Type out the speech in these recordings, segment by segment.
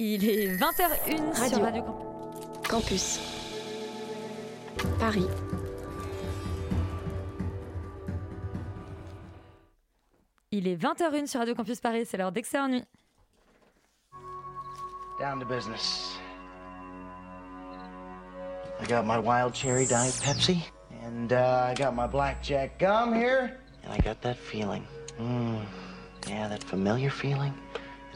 Il est 20h01 Radio. sur Radio Campus. Campus. Paris. Il est 20h01 sur Radio Campus Paris, c'est l'heure d'Excellent Nuit. Down to business. I got my wild cherry diet Pepsi, and uh, I got my blackjack gum here, and I got that feeling. Mm, yeah, that familiar feeling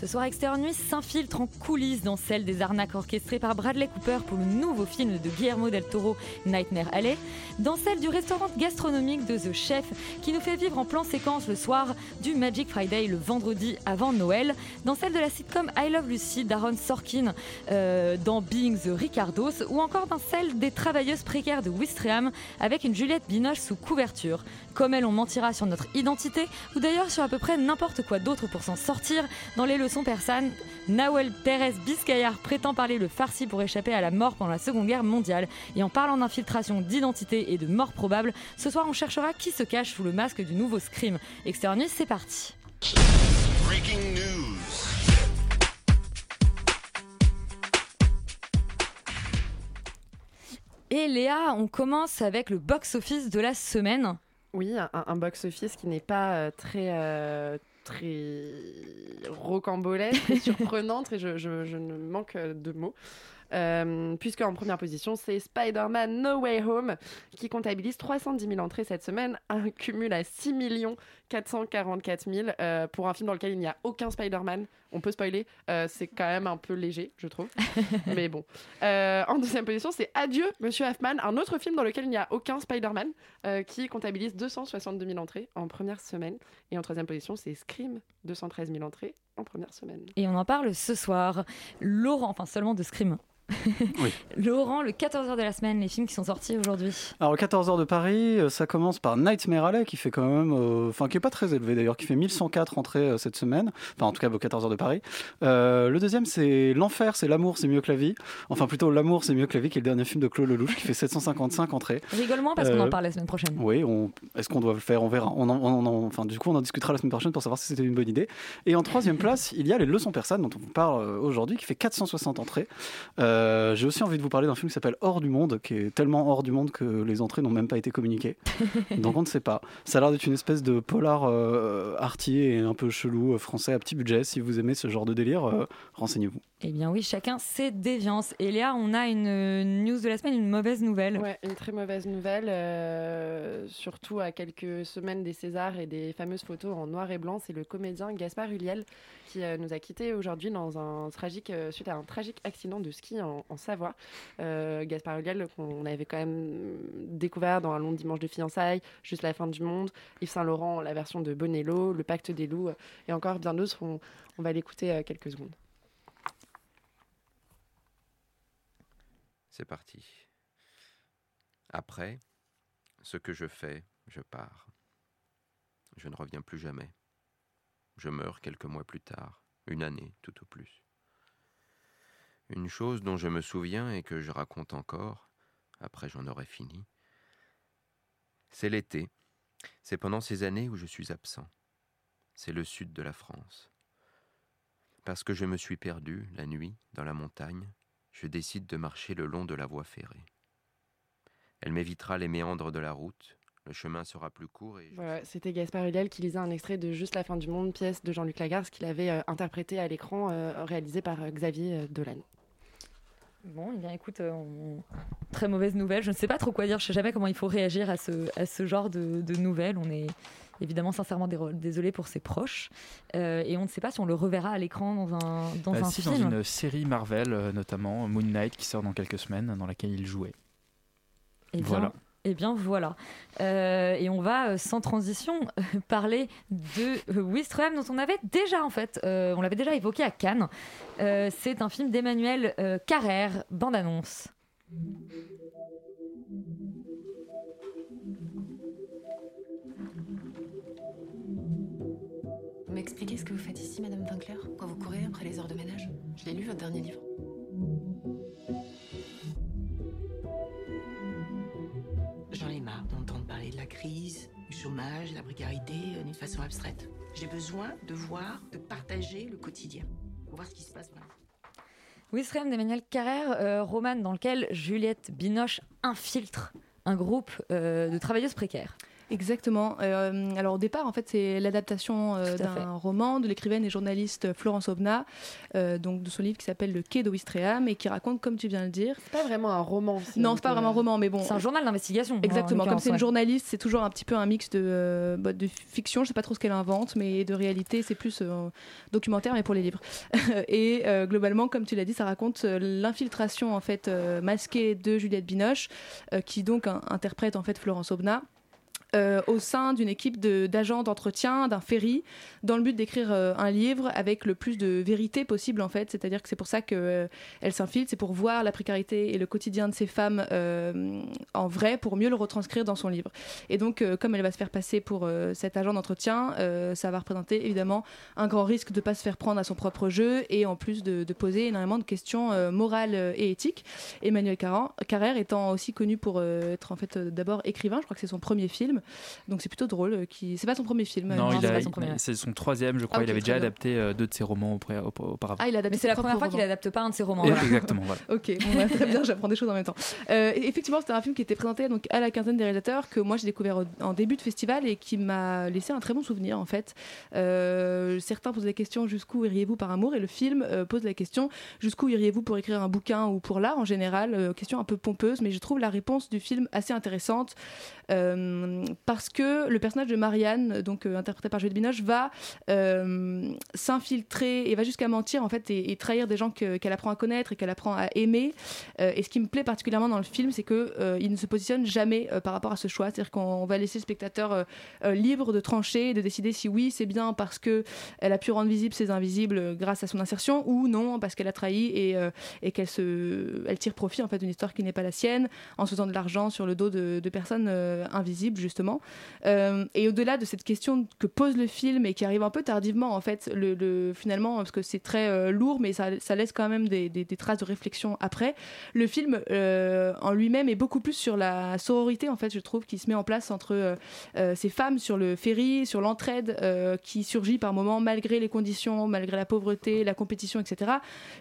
Ce soir, Extérieur Nuit s'infiltre en coulisses dans celle des arnaques orchestrées par Bradley Cooper pour le nouveau film de Guillermo del Toro, Nightmare Alley, dans celle du restaurant gastronomique de The Chef qui nous fait vivre en plan séquence le soir du Magic Friday le vendredi avant Noël, dans celle de la sitcom I Love Lucy d'Aaron Sorkin euh, dans Being the Ricardos ou encore dans celle des travailleuses précaires de Wistreham avec une Juliette Binoche sous couverture. Comme elle, on mentira sur notre identité ou d'ailleurs sur à peu près n'importe quoi d'autre pour s'en sortir. Dans les persanes, Nawel Pérez Biscayar prétend parler le farsi pour échapper à la mort pendant la Seconde Guerre mondiale. Et en parlant d'infiltration, d'identité et de mort probable, ce soir on cherchera qui se cache sous le masque du nouveau Scream. Extérieur Nuit, c'est parti. Breaking news. Et Léa, on commence avec le box-office de la semaine. Oui, un, un box-office qui n'est pas euh, très, euh, très rocambolesque, très surprenant, très, je, je- je ne manque de mots. Euh, puisque en première position, c'est Spider-Man No Way Home qui comptabilise 310 000 entrées cette semaine, un cumul à 6 444 000 euh, pour un film dans lequel il n'y a aucun Spider-Man. On peut spoiler, euh, c'est quand même un peu léger, je trouve. Mais bon. Euh, en deuxième position, c'est Adieu, Monsieur Hoffman, un autre film dans lequel il n'y a aucun Spider-Man euh, qui comptabilise 262 000 entrées en première semaine. Et en troisième position, c'est Scream, 213 000 entrées en première semaine. Et on en parle ce soir. Laurent, enfin seulement de Scream. Oui. Laurent, le 14h de la semaine, les films qui sont sortis aujourd'hui. Alors 14h de Paris, euh, ça commence par Nightmare Alley qui fait quand même, euh, enfin qui est pas très élevé d'ailleurs, qui fait 1104 entrées euh, cette semaine, enfin en tout cas aux 14h de Paris. Euh, le deuxième c'est L'Enfer, c'est l'amour, c'est mieux que la vie. Enfin plutôt L'amour, c'est mieux que la vie, qui est le dernier film de Claude Lelouch qui fait 755 entrées. Rigole moins parce qu'on en parle la semaine prochaine. Oui, on... est-ce qu'on doit le faire? On verra. On en- on en- Enfin, du coup, on en discutera la semaine prochaine pour savoir si c'était une bonne idée. Et en troisième place, il y a Les Leçons Persanes, dont on vous parle aujourd'hui, qui fait 460 entrées. Euh, J'ai aussi envie de vous parler d'un film qui s'appelle Hors du Monde, qui est tellement hors du monde que les entrées n'ont même pas été communiquées. Donc on ne sait pas. Ça a l'air d'être une espèce de polar euh, arty et un peu chelou, euh, français à petit budget. Si vous aimez ce genre de délire, euh, renseignez-vous. Eh bien oui, chacun ses déviances. Et Léa, on a une news de la semaine, une mauvaise nouvelle. Ouais, une très mauvaise nouvelle, euh, surtout à quelques semaines des Césars et des fameuses photos en noir et blanc. C'est le comédien Gaspard Huliel qui euh, nous a quittés aujourd'hui dans un tragique, euh, suite à un tragique accident de ski en, Savoie. Gaspard Huliel, qu'on avait quand même découvert dans Un long dimanche de fiançailles, Juste la fin du monde, Yves Saint-Laurent, la version de Bonello, Le pacte des loups, et encore bien d'autres. On, on va l'écouter quelques secondes. C'est parti. Après, ce que je fais, je pars. Je ne reviens plus jamais. Je meurs quelques mois plus tard, une année tout au plus. Une chose dont je me souviens et que je raconte encore, après j'en aurai fini, c'est l'été. C'est pendant ces années où je suis absent. C'est le sud de la France. Parce que je me suis perdu, la nuit, dans la montagne, je décide de marcher le long de la voie ferrée. Elle m'évitera les méandres de la route, le chemin sera plus court et... Voilà, c'était Gaspard Huliel qui lisait un extrait de Juste la fin du monde, pièce de Jean-Luc Lagarce qu'il avait euh, interprété à l'écran, euh, réalisé par euh, Xavier euh, Dolan. Bon, eh bien écoute, euh, on- très mauvaise nouvelle. Je ne sais pas trop quoi dire. Je sais jamais comment il faut réagir à ce, à ce genre de, de nouvelles. On est évidemment sincèrement dé- désolé pour ses proches. Euh, et on ne sait pas si on le reverra à l'écran dans un, dans Bah, un si, film. dans une série Marvel, euh, notamment Moon Knight, qui sort dans quelques semaines, dans laquelle il jouait. Eh bien, Voilà. Eh bien voilà. Euh, et on va euh, sans transition euh, parler de euh, Wistreham dont on avait déjà en fait, euh, on l'avait déjà évoqué à Cannes. Euh, c'est un film d'Emmanuel euh, Carrère, bande-annonce. Vous m'expliquez ce que vous faites ici, Madame Winkler Quand vous courez après les heures de ménage? Je l'ai lu, votre dernier livre. J'en ai marre d'entendre parler de la crise, du chômage, de la précarité euh, d'une façon abstraite. J'ai besoin de voir, de partager le quotidien. Pour voir ce qui se passe vraiment. Wistreham d'Emmanuel Carrère, euh, roman dans lequel Juliette Binoche infiltre un groupe euh, de travailleuses précaires. Exactement. Euh, alors au départ, en fait, c'est l'adaptation euh, d'un roman de l'écrivaine et journaliste Florence Aubenas, euh, donc de son livre qui s'appelle Le Quai de Ouistreham et qui raconte, comme tu viens de le dire. C'est pas vraiment un roman. Non, c'est pas vraiment un roman, mais bon. C'est un journal d'investigation. en Exactement. Comme c'est une journaliste, c'est toujours un petit peu un mix de, euh, bah, de fiction. Je sais pas trop ce qu'elle invente, mais de réalité, c'est plus euh, documentaire, mais pour les livres. et euh, globalement, comme tu l'as dit, ça raconte euh, l'infiltration en fait euh, masquée de Juliette Binoche, euh, qui donc un- interprète en fait Florence Aubenas. Euh, au sein d'une équipe d'agents d'entretien d'un ferry dans le but d'écrire euh, un livre avec le plus de vérité possible en fait. C'est-à-dire que c'est pour ça que euh, s'infiltre. C'est pour voir la précarité et le quotidien de ces femmes euh, en vrai pour mieux le retranscrire dans son livre. Et donc comme elle va se faire passer pour cet agent d'entretien ça va représenter évidemment un grand risque de pas se faire prendre à son propre jeu et en plus de, de poser énormément de questions morales et éthiques. Emmanuel Carrère étant aussi connu pour être en fait d'abord écrivain je crois que c'est son premier film donc c'est plutôt drôle euh, qui c'est pas son premier film Non, euh, il c'est son il- premier. c'est son troisième, je crois. Ah, il avait déjà bien. adapté euh, deux de ses romans auparavant. ah il a adapté Mais c'est la première fois qu'il adapte pas un de ses romans. Voilà. Exactement, voilà. Ok, bon, bah, très bien, j'apprends des choses en même temps. Euh, effectivement, c'était un film qui était présenté donc, à la quinzaine des réalisateurs, que moi j'ai découvert en début de festival et qui m'a laissé un très bon souvenir en fait. Euh, certains posent la question jusqu'où iriez-vous par amour? Et le film euh, pose la question jusqu'où iriez-vous pour écrire un bouquin ou pour l'art en général? Euh, question un peu pompeuse, mais je trouve la réponse du film assez intéressante euh, parce que le personnage de Marianne, donc euh, interprété par Juliette Binoche, va euh, s'infiltrer et va jusqu'à mentir en fait et, trahir des gens que- qu'elle apprend à connaître et qu'elle apprend à aimer. Euh, et ce qui me plaît particulièrement dans le film, c'est que euh, il ne se positionne jamais euh, par rapport à ce choix. C'est-à-dire qu'on va laisser le spectateur euh, euh, libre de trancher de décider si oui c'est bien parce que elle a pu rendre visibles ses invisibles euh, grâce à son insertion ou non parce qu'elle a trahi et, euh, qu'elle tire profit en fait d'une histoire qui n'est pas la sienne en se faisant de l'argent sur le dos de, personnes euh, invisibles justement. Euh, et au-delà de cette question que pose le film et qui arrive un peu tardivement en fait, le, le- finalement parce que c'est très euh, lourd mais ça, laisse quand même des, des- des traces de réflexion après. Le film euh, en lui-même est beaucoup plus sur la sororité en fait je trouve qui se met en place entre euh, euh, ces femmes sur le ferry, sur l'entraide euh, qui surgit par moments malgré les conditions, malgré la pauvreté, la compétition, etc.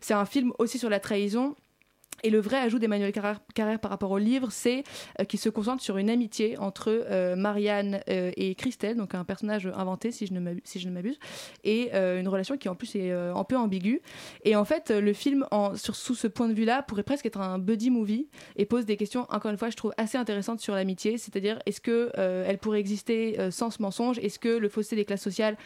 C'est un film aussi sur la trahison. Et le vrai ajout d'Emmanuel Carrère, par rapport au livre, c'est euh, qu'il se concentre sur une amitié entre euh, Marianne euh, et Christelle, donc un personnage inventé si je ne ne m'abuse, et une relation qui en plus est un peu ambiguë. Et en fait, le film, sous ce point de vue-là, pourrait presque être un buddy movie et pose des questions, encore une fois, je trouve assez intéressantes sur l'amitié, c'est-à-dire est-ce que elle pourrait exister sans ce mensonge? Est-ce que le fossé des classes sociales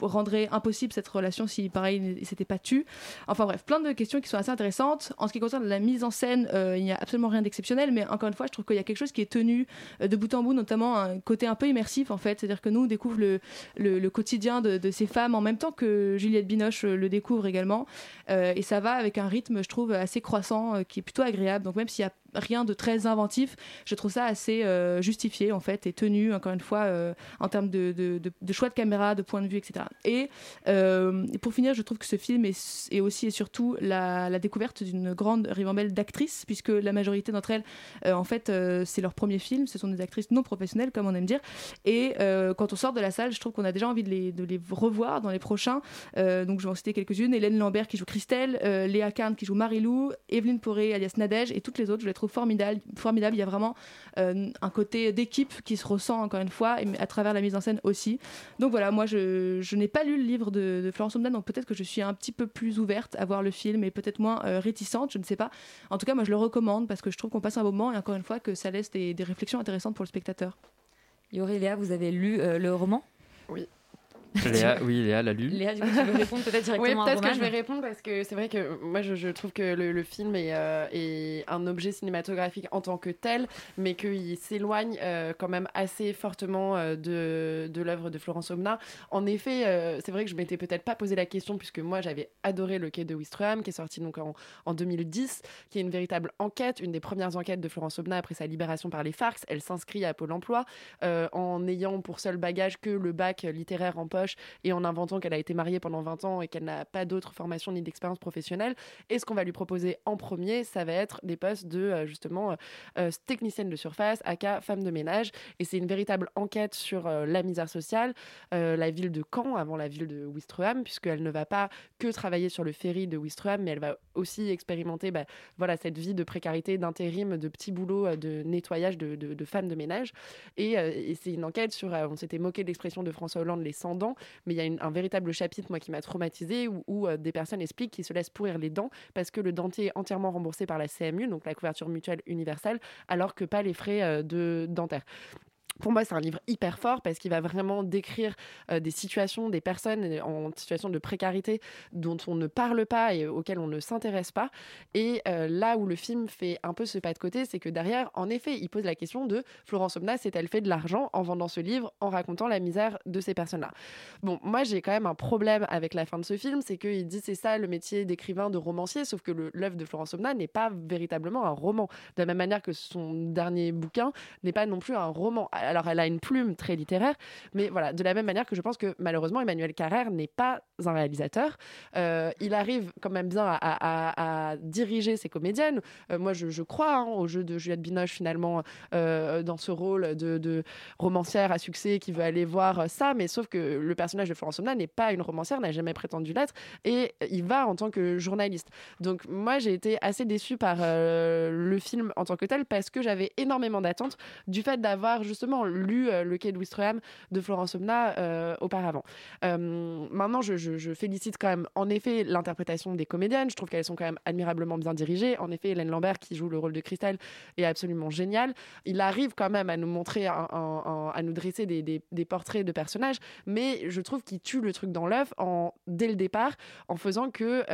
rendrait impossible cette relation si, pareil, il s'était pas tu Enfin bref, plein de questions qui sont assez intéressantes. En ce qui concerne la mise en scène, euh, il n'y a absolument rien d'exceptionnel, mais encore une fois, je trouve qu'il y a quelque chose qui est tenu euh, de bout en bout, notamment un côté un peu immersif en fait. C'est-à-dire que nous, on découvre le, quotidien de, ces femmes en même temps que Juliette Binoche euh, le découvre également. Et ça va avec un rythme, je trouve, assez croissant, qui est plutôt agréable. Donc même s'il y a rien de très inventif, je trouve ça assez euh, justifié en fait et tenu encore une fois euh, en termes de, choix de caméra, de point de vue, etc. Et euh, pour finir, je trouve que ce film est, aussi et surtout la, découverte d'une grande ribambelle d'actrices puisque la majorité d'entre elles, en fait, c'est leur premier film, ce sont des actrices non professionnelles comme on aime dire. Et quand on sort de la salle, je trouve qu'on a déjà envie de les, revoir dans les prochains. Donc je vais en citer quelques-unes. Hélène Lambert qui joue Christelle, Léa Carne qui joue Marilou, Evelyne Poré alias Nadège et toutes les autres. Trouve formidables. formidables. Il y a vraiment euh, un côté d'équipe qui se ressent encore une fois, et à travers la mise en scène aussi. Donc voilà, moi je, je n'ai pas lu le livre de, de Florence Omdan, donc peut-être que je suis un petit peu plus ouverte à voir le film et peut-être moins euh, réticente, je ne sais pas. En tout cas, moi je le recommande parce que je trouve qu'on passe un moment et encore une fois que ça laisse des, des réflexions intéressantes pour le spectateur. Yori Léa, vous avez lu euh, le roman? Oui. Léa, oui, Léa l'a lu. Léa, du coup, tu veux répondre peut-être directement Oui, peut-être que je vais répondre parce que c'est vrai que moi je, je trouve que le, le film est, euh, est un objet cinématographique en tant que tel, mais qu'il s'éloigne euh, quand même assez fortement euh, de, de l'œuvre de Florence Omna. En effet, euh, c'est vrai que je m'étais peut-être pas posé la question puisque moi j'avais adoré Le Quai de Wistreham qui est sorti donc en, en 2010, qui est une véritable enquête, une des premières enquêtes de Florence Omna après sa libération par les FARC. Elle s'inscrit à Pôle Emploi euh, en ayant pour seul bagage que le bac littéraire en et en inventant qu'elle a été mariée pendant 20 ans et qu'elle n'a pas d'autre formation ni d'expérience professionnelle. Et ce qu'on va lui proposer en premier, ça va être des postes de euh, justement euh, euh, technicienne de surface, aka femme de ménage. Et c'est une véritable enquête sur la misère sociale, la ville de Caen avant la ville de Ouistreham, puisqu'elle ne va pas que travailler sur le ferry de Ouistreham, mais elle va aussi expérimenter bah, voilà, cette vie de précarité, d'intérim, de petits boulots de nettoyage de, de, de de ménage. Et, et c'est une enquête sur, on s'était moqué de l'expression de François Hollande, les 100 mais il y a un véritable chapitre, qui m'a traumatisé où, où, euh, des personnes expliquent qu'ils se laissent pourrir les dents parce que le dentier est entièrement remboursé par la CMU, donc la couverture mutuelle universelle, alors que pas les frais euh, de dentaire. Pour moi, c'est un livre hyper fort parce qu'il va vraiment décrire euh, des situations, des personnes euh, en situation de précarité dont on ne parle pas et auxquelles on ne s'intéresse pas. Et euh, là où le film fait un peu ce pas de côté, c'est que derrière, en effet, il pose la question de Florence Omna s'est-elle fait de l'argent en vendant ce livre, en racontant la misère de ces personnes-là? Bon, moi, j'ai quand même un problème avec la fin de ce film, c'est qu'il dit c'est ça le métier d'écrivain, de romancier, sauf que l'œuvre de Florence Omna n'est pas véritablement un roman. De la même manière que son dernier bouquin n'est pas non plus un roman. Elle a une plume très littéraire, mais voilà, de la même manière que je pense que malheureusement, Emmanuel Carrère n'est pas un réalisateur. Euh, il arrive quand même bien à, diriger ses comédiennes. Euh, moi, je, crois hein, au jeu de Juliette Binoche, finalement, euh, dans ce rôle de, de romancière à succès qui veut aller voir ça, mais sauf que le personnage de Florence Omna n'est pas une romancière, n'a jamais prétendu l'être, et il va en tant que journaliste. Donc moi, j'ai été assez déçue par le film en tant que tel, parce que j'avais énormément d'attentes du fait d'avoir justement lu euh, Le Quai de Wistreham de Florence Omna euh, auparavant. Euh, maintenant, je, félicite quand même, en effet, l'interprétation des comédiennes. Je trouve qu'elles sont quand même admirablement bien dirigées. En effet, Hélène Lambert, qui joue le rôle de Christelle, est absolument géniale. Il arrive quand même à nous montrer, à nous dresser des, portraits de personnages, mais je trouve qu'il tue le truc dans l'œuf dès le départ, en faisant que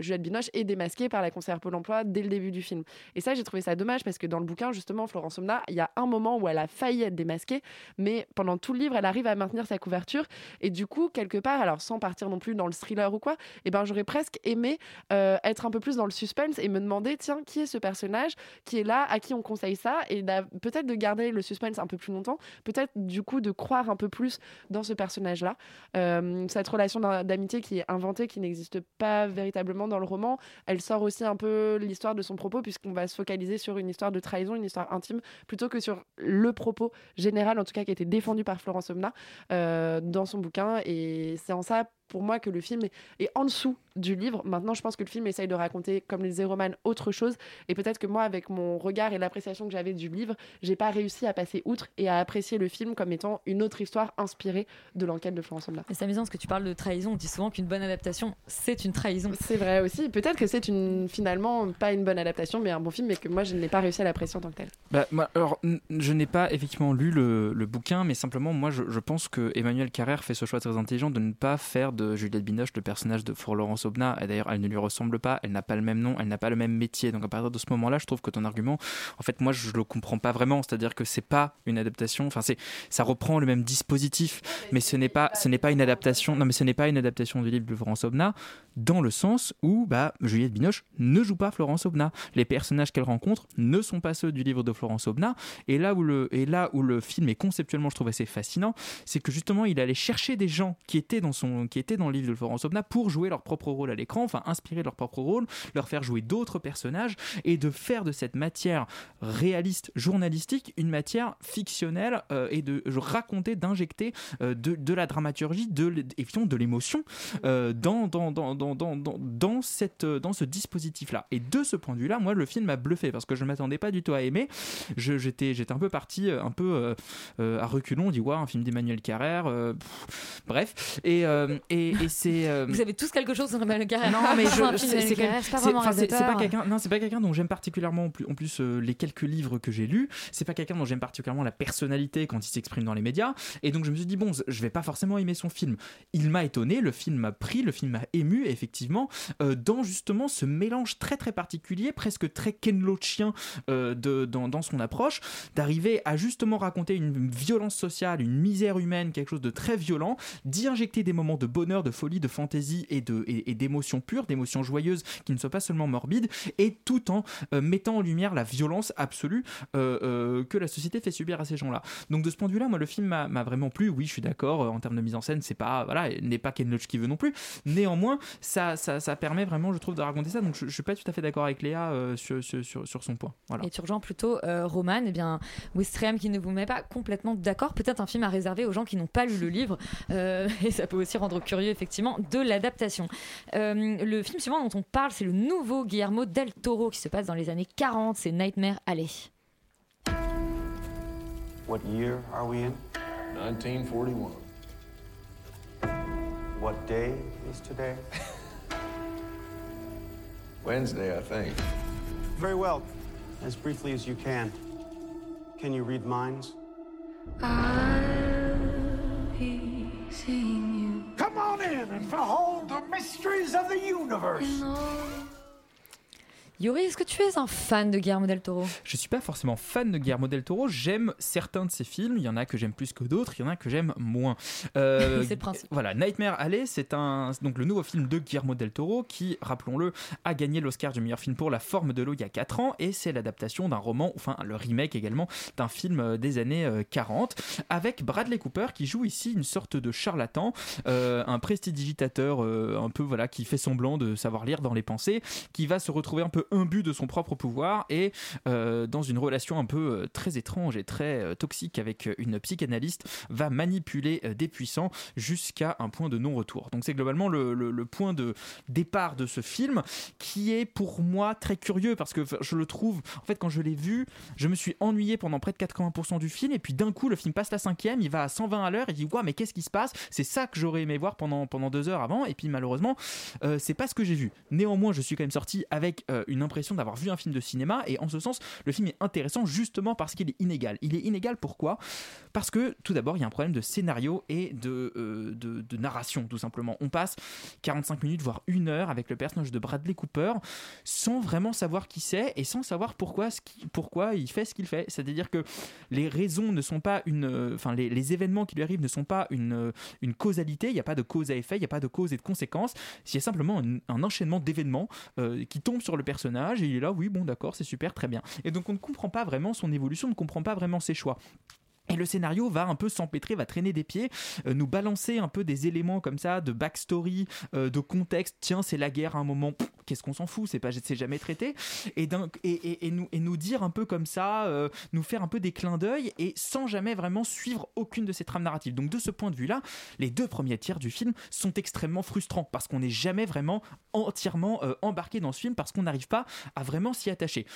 Juliette Binoche est démasquée par la conseillère Pôle emploi dès le début du film. Et ça, j'ai trouvé ça dommage parce que dans le bouquin, justement, Florence Omna, il y a un moment où elle a failli être démasquée, mais pendant tout le livre, elle arrive à maintenir sa couverture. Et du coup, quelque part, alors sans partir non plus dans le thriller ou quoi, eh ben, j'aurais presque aimé euh, être un peu plus dans le suspense et me demander, tiens, qui est ce personnage qui est là, à qui on conseille ça, et peut-être de garder le suspense un peu plus longtemps, peut-être du coup de croire un peu plus dans ce personnage-là. Euh, cette relation d'am- d'amitié qui est inventée, qui n'existe pas véritablement dans le roman, elle sort aussi un peu l'histoire de son propos, puisqu'on va se focaliser sur une histoire de trahison, une histoire intime, plutôt que sur le propos général, en tout cas qui a été défendu par Florence Omna euh, dans son bouquin. Et c'est en ça, pour moi, que le film est, est en dessous du livre. Maintenant, je pense que le film essaye de raconter, comme les Zéroman, autre chose. Et peut-être que moi, avec mon regard et l'appréciation que j'avais du livre, j'ai pas réussi à passer outre et à apprécier le film comme étant une autre histoire inspirée de l'enquête de Florence. Et c'est amusant parce que tu parles de trahison. On dit souvent qu'une bonne adaptation, c'est une trahison. C'est vrai aussi. Peut-être que c'est une, finalement pas une bonne adaptation, mais un bon film, mais que moi, je n'ai pas réussi à l'apprécier en tant que tel. Bah, moi, alors, je n'ai pas effectivement lu le, le bouquin, mais simplement, moi, je, je pense que Emmanuel Carrère fait ce choix très intelligent de ne pas faire de Juliette Binoche le personnage de Florence Aubenas. Et d'ailleurs, elle ne lui ressemble pas, elle n'a pas le même nom, elle n'a pas le même métier. Donc, à partir de ce moment-là, je trouve que ton argument, en fait, moi, je le comprends pas vraiment. C'est-à-dire que c'est pas une adaptation. Enfin, c'est, ça reprend le même dispositif, mais ce n'est pas, ce n'est pas une adaptation. Non, mais ce n'est pas une adaptation du livre de Florence Aubenas dans le sens où, bah, Juliette Binoche ne joue pas Florence Aubenas. Les personnages qu'elle rencontre ne sont pas ceux du livre de Florence Aubenas. Et là où le, et là où le film est conceptuellement, je trouve assez fascinant, c'est que justement, il allait chercher des gens qui étaient dans son, étaient dans le livre de Florence Aubenas pour jouer leur propre rôle à l'écran, enfin inspirer leur propre rôle, leur faire jouer d'autres personnages et de faire de cette matière réaliste, journalistique, une matière fictionnelle euh, et de raconter, d'injecter euh, de, de la dramaturgie, de, de l'émotion euh, dans, dans, dans, dans, dans, dans, cette, euh, dans ce dispositif-là. Et de ce point de vue-là, moi, le film m'a bluffé parce que je ne m'attendais pas du tout à aimer. J'étais un peu parti, un peu à reculons, on dit, ouais, un film d'Emmanuel Carrère, bref. Et, et, et c'est. euh, Vous avez tous quelque chose sur Emmanuel Carrère. non mais c'est pas quelqu'un non c'est pas quelqu'un dont j'aime particulièrement en plus, en plus euh, les quelques livres que j'ai lus c'est pas quelqu'un dont j'aime particulièrement la personnalité quand il s'exprime dans les médias et donc je me suis dit bon je vais pas forcément aimer son film il m'a étonné le film m'a pris le film m'a ému et effectivement euh, dans justement ce mélange très très particulier presque très Ken Loachien euh, de dans, dans son approche d'arriver à justement raconter une violence sociale une misère humaine quelque chose de très violent d'y injecter des moments de bonheur de folie de fantaisie et de et, et d'émotions pures d'émotions joyeuses qui ne soient pas seulement morbides et tout en euh, mettant en lumière la violence absolue euh, euh, que la société fait subir à ces gens-là. Donc de ce point de vue-là, moi le film m'a vraiment plu. Oui, je suis d'accord. en termes de mise en scène, c'est pas voilà, n'est pas Ken Loach qui veut non plus. Néanmoins, ça, ça, ça permet vraiment, je trouve, de raconter ça. Donc je, je suis pas tout à fait d'accord avec Léa sur, sur, sur, son point. Voilà. Et tu plutôt Roman, eh bien, Wistreham qui ne vous met pas complètement d'accord. Peut-être un film à réserver aux gens qui n'ont pas lu le livre. Et ça peut aussi rendre curieux, effectivement, de l'adaptation. Euh, le film suivant dont on parle, c'est le nouveau Guillermo del Toro qui se passe dans les années 40. C'est Nightmare Alley. What year are we in? 1941. What day is today? Wednesday, I think. Very well. As briefly as you can. Can you read minds? On in and behold the mysteries of the universe. Yuri, est-ce que tu es un fan de Guillermo del Toro? Je suis pas forcément fan de Guillermo del Toro. J'aime certains de ses films. Il y en a que j'aime plus que d'autres. Il y en a que j'aime moins. Euh, C'est le principe. Voilà, Nightmare Alley, c'est un donc le nouveau film de Guillermo del Toro qui, rappelons-le, a gagné l'Oscar du meilleur film pour La Forme de l'eau il y a 4 ans et c'est l'adaptation d'un roman, enfin le remake également d'un film euh, des années euh, 40 avec Bradley Cooper qui joue ici une sorte de charlatan, euh, un prestidigitateur euh, un peu voilà qui fait semblant de savoir lire dans les pensées, qui va se retrouver un peu imbu de son propre pouvoir et euh, dans une relation un peu euh, très étrange et très euh, toxique avec une psychanalyste va manipuler des puissants jusqu'à un point de non-retour. Donc c'est globalement le, point de départ de ce film qui est pour moi très curieux parce que je le trouve, en fait quand je l'ai vu, je me suis ennuyé pendant près de 80% du film et puis d'un coup le film passe la cinquième, il va à 120 à l'heure et il dit ouais mais qu'est-ce qui se passe? C'est ça que j'aurais aimé voir pendant, pendant deux heures avant et puis malheureusement euh, c'est pas ce que j'ai vu. Néanmoins je suis quand même sorti avec euh, une impression d'avoir vu un film de cinéma et en ce sens le film est intéressant justement parce qu'il est inégal. Il est inégal pourquoi? Parce que tout d'abord il y a un problème de scénario et de, euh, de, narration tout simplement. On passe 45 minutes voire une heure avec le personnage de Bradley Cooper sans vraiment savoir qui c'est et sans savoir pourquoi, ce pourquoi il fait ce qu'il fait. C'est-à-dire que les raisons ne sont pas une... euh, Enfin les, événements qui lui arrivent ne sont pas une, euh, une causalité, il n'y a pas de cause à effet, il n'y a pas de cause et de conséquence. Il y a simplement un, enchaînement d'événements qui tombent sur le personnage et il est là, oui, bon, d'accord, c'est super, très bien. Et donc on ne comprend pas vraiment son évolution, on ne comprend pas vraiment ses choix. Et le scénario va un peu s'empêtrer, va traîner des pieds, euh, nous balancer un peu des éléments comme ça, de backstory, euh, de contexte. Tiens, c'est la guerre à un moment, qu'est-ce qu'on s'en fout, c'est pas, jamais traité. Et, nous, dire un peu comme ça, euh, nous faire un peu des clins d'œil et sans jamais vraiment suivre aucune de ces trames narratives. Donc de ce point de vue-là, les deux premiers tiers du film sont extrêmement frustrants parce qu'on n'est jamais vraiment entièrement embarqué dans ce film parce qu'on n'arrive pas à vraiment s'y attacher.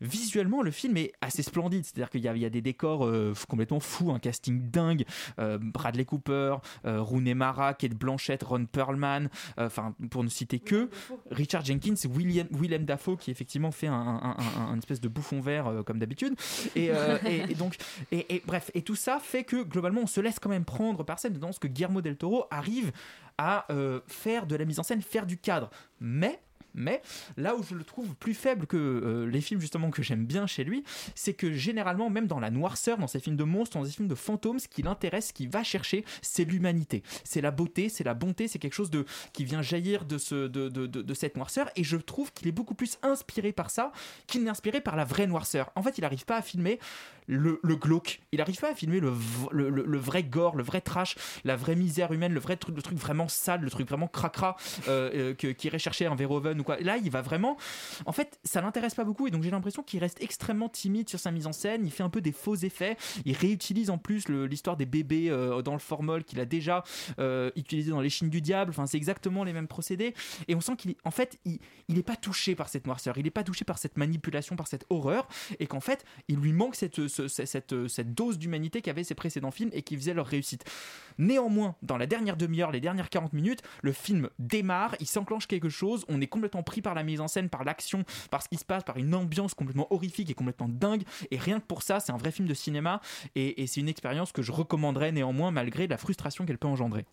Visuellement, le film est assez splendide, c'est-à-dire qu'il y, a- il y a des décors euh, complètement fous, un casting dingue, euh, Bradley Cooper, euh, Rooney Mara, Kate Blanchett, Ron Perlman, enfin pour ne citer que Richard Jenkins, William, Willem Dafoe qui effectivement fait un, un- un- un espèce de bouffon vert comme d'habitude, et, et- et donc et, et bref, et tout ça fait que globalement on se laisse quand même prendre par scène dans ce que Guillermo del Toro arrive à faire de la mise en scène, faire du cadre, mais mais là où je le trouve plus faible que euh, les films justement que j'aime bien chez lui, c'est que généralement, même dans la noirceur, dans ses films de monstres, dans ses films de fantômes, ce qui l'intéresse, ce qu'il va chercher, c'est l'humanité, c'est la beauté, c'est la bonté, c'est quelque chose de qui vient jaillir de ce de, de, de- de cette noirceur. Et je trouve qu'il est beaucoup plus inspiré par ça qu'il n'est inspiré par la vraie noirceur. En fait, il n'arrive pas à filmer le, glauque, il n'arrive pas à filmer le, vrai gore, le vrai trash, la vraie misère humaine, le vrai truc, vraiment sale, le truc vraiment cracra euh, euh, qui irait chercher un Verhoeven ou Là, il va vraiment. En fait, ça l'intéresse pas beaucoup et donc j'ai l'impression qu'il reste extrêmement timide sur sa mise en scène. Il fait un peu des faux effets. Il réutilise en plus l'histoire des bébés euh, dans le formol qu'il a déjà euh, utilisé dans Les Chines du Diable. Enfin, c'est exactement les mêmes procédés. Et on sent qu'il, en fait, il, il est pas touché par cette noirceur. Il est pas touché par cette manipulation, par cette horreur. Et qu'en fait, il lui manque cette, ce- ce- cette, cette dose d'humanité qu'avaient ses précédents films et qui faisait leur réussite. Néanmoins, dans la dernière demi-heure, les dernières 40 minutes, le film démarre, il s'enclenche quelque chose, on est complètement pris par la mise en scène, par l'action, par ce qui se passe, par une ambiance complètement horrifique et complètement dingue. Et rien que pour ça, c'est un vrai film de cinéma et, et c'est une expérience que je recommanderais néanmoins malgré la frustration qu'elle peut engendrer.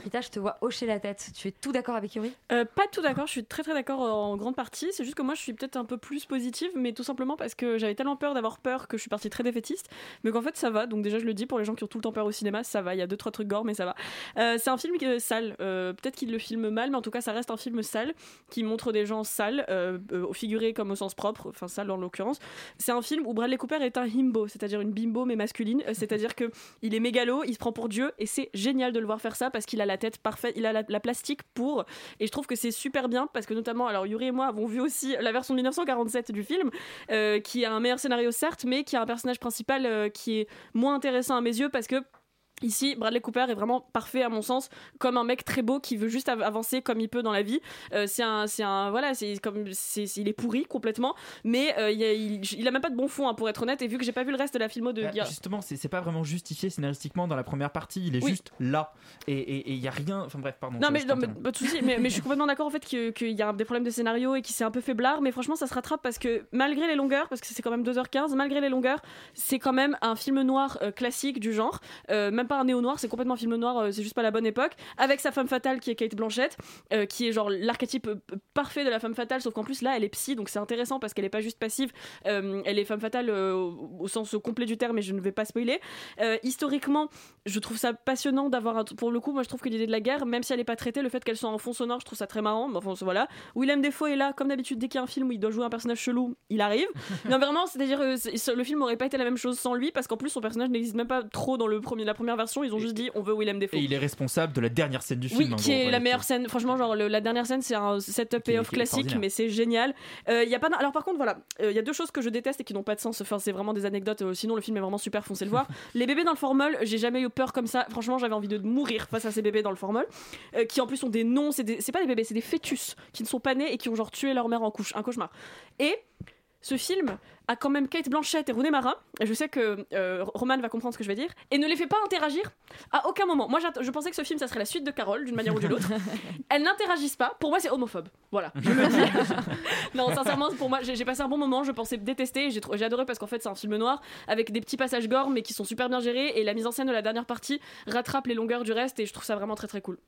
Rita, je te vois hocher la tête. Tu es tout d'accord avec Yuri? Euh, pas tout d'accord, je suis très très d'accord en grande partie. C'est juste que moi je suis peut-être un peu plus positive, mais tout simplement parce que j'avais tellement peur d'avoir peur que je suis partie très défaitiste. Mais qu'en fait ça va, donc déjà je le dis pour les gens qui ont tout le temps peur au cinéma, ça va. Il y a deux trois trucs gore, mais ça va. Euh, c'est un film est sale. Euh, peut-être qu'il le filme mal, mais en tout cas ça reste un film sale qui montre des gens sales, euh, euh, au figuré comme au sens propre, enfin sale en l'occurrence. C'est un film où Bradley Cooper est un himbo, c'est-à-dire une bimbo mais masculine. Euh, C'est-à-dire que il est mégalo, il se prend pour Dieu et c'est génial de le voir faire ça parce qu'il a la tête parfaite, il a la, la plastique pour. Et je trouve que c'est super bien parce que notamment, alors Yuri et moi avons vu aussi la version de 1947 du film euh, qui a un meilleur scénario certes, mais qui a un personnage principal euh, qui est moins intéressant à mes yeux parce que Ici, Bradley Cooper est vraiment parfait à mon sens, comme un mec très beau qui veut juste av- avancer comme il peut dans la vie. Euh, c'est un, c'est un, voilà, c'est comme, c'est, il est pourri complètement, mais euh, il, a, il, il a même pas de bon fond hein, pour être honnête. Et vu que j'ai pas vu le reste de la filmo de Bah, justement, c'est pas vraiment justifié scénaristiquement dans la première partie, il est Oui. juste là. Et il y a rien. Enfin bref, pardon. Non mais, non, pas de souci, mais, mais je suis complètement d'accord en fait qu'il y a des problèmes de scénario et qu'il s'est un peu faiblard, mais franchement ça se rattrape parce que malgré les longueurs, parce que c'est quand même 2h15, malgré les longueurs, c'est quand même un film noir euh, classique du genre, même pas un néo-noir, c'est complètement film noir, euh, c'est juste pas la bonne époque, avec sa femme fatale qui est Kate Blanchett, euh, qui est genre l'archétype euh, parfait de la femme fatale, sauf qu'en plus là elle est psy, donc c'est intéressant parce qu'elle est pas juste passive, euh, elle est femme fatale au, sens complet du terme, et je ne vais pas spoiler. Historiquement, je trouve ça passionnant d'avoir un pour le coup moi je trouve que l'idée de la guerre même si elle n'est pas traitée le fait qu'elle soit en fond sonore je trouve ça très marrant Mais enfin voilà Willem Dafoe est là comme d'habitude dès qu'il y a un film où il doit jouer un personnage chelou il arrive non vraiment c'est à dire le film aurait pas été la même chose sans lui parce qu'en plus son personnage n'existe même pas trop dans le premier la première version ils ont juste dit on veut Willem Dafoe Et il est responsable de la dernière scène du oui, film. en qui gros, est ouais. la meilleure scène. Franchement, genre le- la dernière scène, c'est un setup Qui qui est classique, mais c'est génial. Euh, y a pas. Alors par contre, voilà, il y a deux choses que je déteste et qui n'ont pas de sens. Enfin, c'est vraiment des anecdotes. euh, sinon, le film est vraiment super. Foncez le voir. Les bébés dans le formol, j'ai jamais eu peur comme ça. Franchement, j'avais envie de mourir face à ces bébés dans le formol, euh, qui en plus ont des noms. C'est des- c'est pas des bébés, c'est des fœtus qui ne sont pas nés et qui ont genre tué leur mère en couche. Un cauchemar. Et ce film a quand même Kate Blanchett et Rooney Mara, et je sais que euh, Roman va comprendre ce que je vais dire, et ne les fait pas interagir à aucun moment. Moi, je pensais que ce film, ça serait la suite de Carole, d'une manière ou d'une autre. Elles n'interagissent pas. Pour moi, c'est homophobe. Voilà, je dis. non, sincèrement, pour moi, j'ai passé un bon moment. Je pensais détester, j'ai adoré parce qu'en fait, c'est un film noir avec des petits passages gore, mais qui sont super bien gérés, et la mise en scène de la dernière partie rattrape les longueurs du reste, et je trouve ça vraiment très très cool.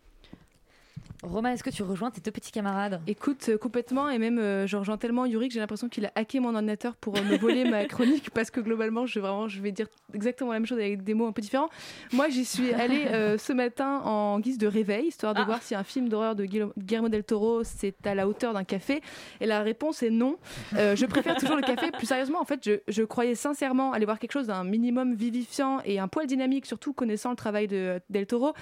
Romain, est-ce que tu rejoins tes deux petits camarades? Écoute, euh, complètement, et même euh, je rejoins tellement Yuri que j'ai l'impression qu'il a hacké mon ordinateur pour euh, me voler ma chronique parce que globalement, je, vraiment, je vais dire exactement la même chose avec des mots un peu différents. Moi, j'y suis allée euh, ce matin en guise de réveil, histoire de voir si un film d'horreur de Guillermo- del Toro c'est à la hauteur d'un café. Et la réponse est non. Je préfère toujours le café. Plus sérieusement, en fait, je, je croyais sincèrement aller voir quelque chose d'un minimum vivifiant et un poil dynamique, surtout connaissant le travail de Del Toro.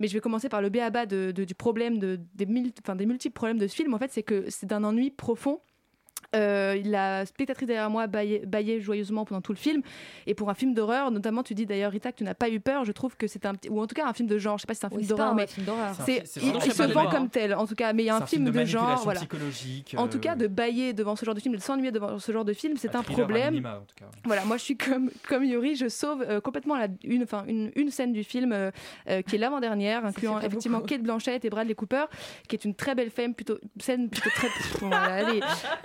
Mais je vais commencer par le béaba de, de- du problème, de, des, mil- enfin, des multiples problèmes de ce film. En fait, c'est que c'est d'un ennui profond. Euh, la spectatrice derrière moi baillait, joyeusement pendant tout le film. Et pour un film d'horreur, notamment, tu dis d'ailleurs, Rita, que tu n'as pas eu peur. Je trouve que c'est un petit. Ou en tout cas, un film de genre. Je sais pas si c'est un Oui, film c'est pas d'horreur, un mais. vrai film d'horreur. C'est il, il se vend comme tel, en tout cas. Mais il y a un film film de de, genre. Voilà. psychologique, En euh, tout cas, de bailler devant ce genre de film, de s'ennuyer devant ce genre de film, c'est un problème. minima, en tout cas, ouais. Voilà, moi je suis comme, comme Yuri, je sauve euh, complètement la, une, enfin, une, une scène du film euh, euh, qui est l'avant-dernière, incluant fait pas effectivement beaucoup. Kate Blanchett et Bradley Cooper, qui est une très belle femme, plutôt, scène plutôt très, allez,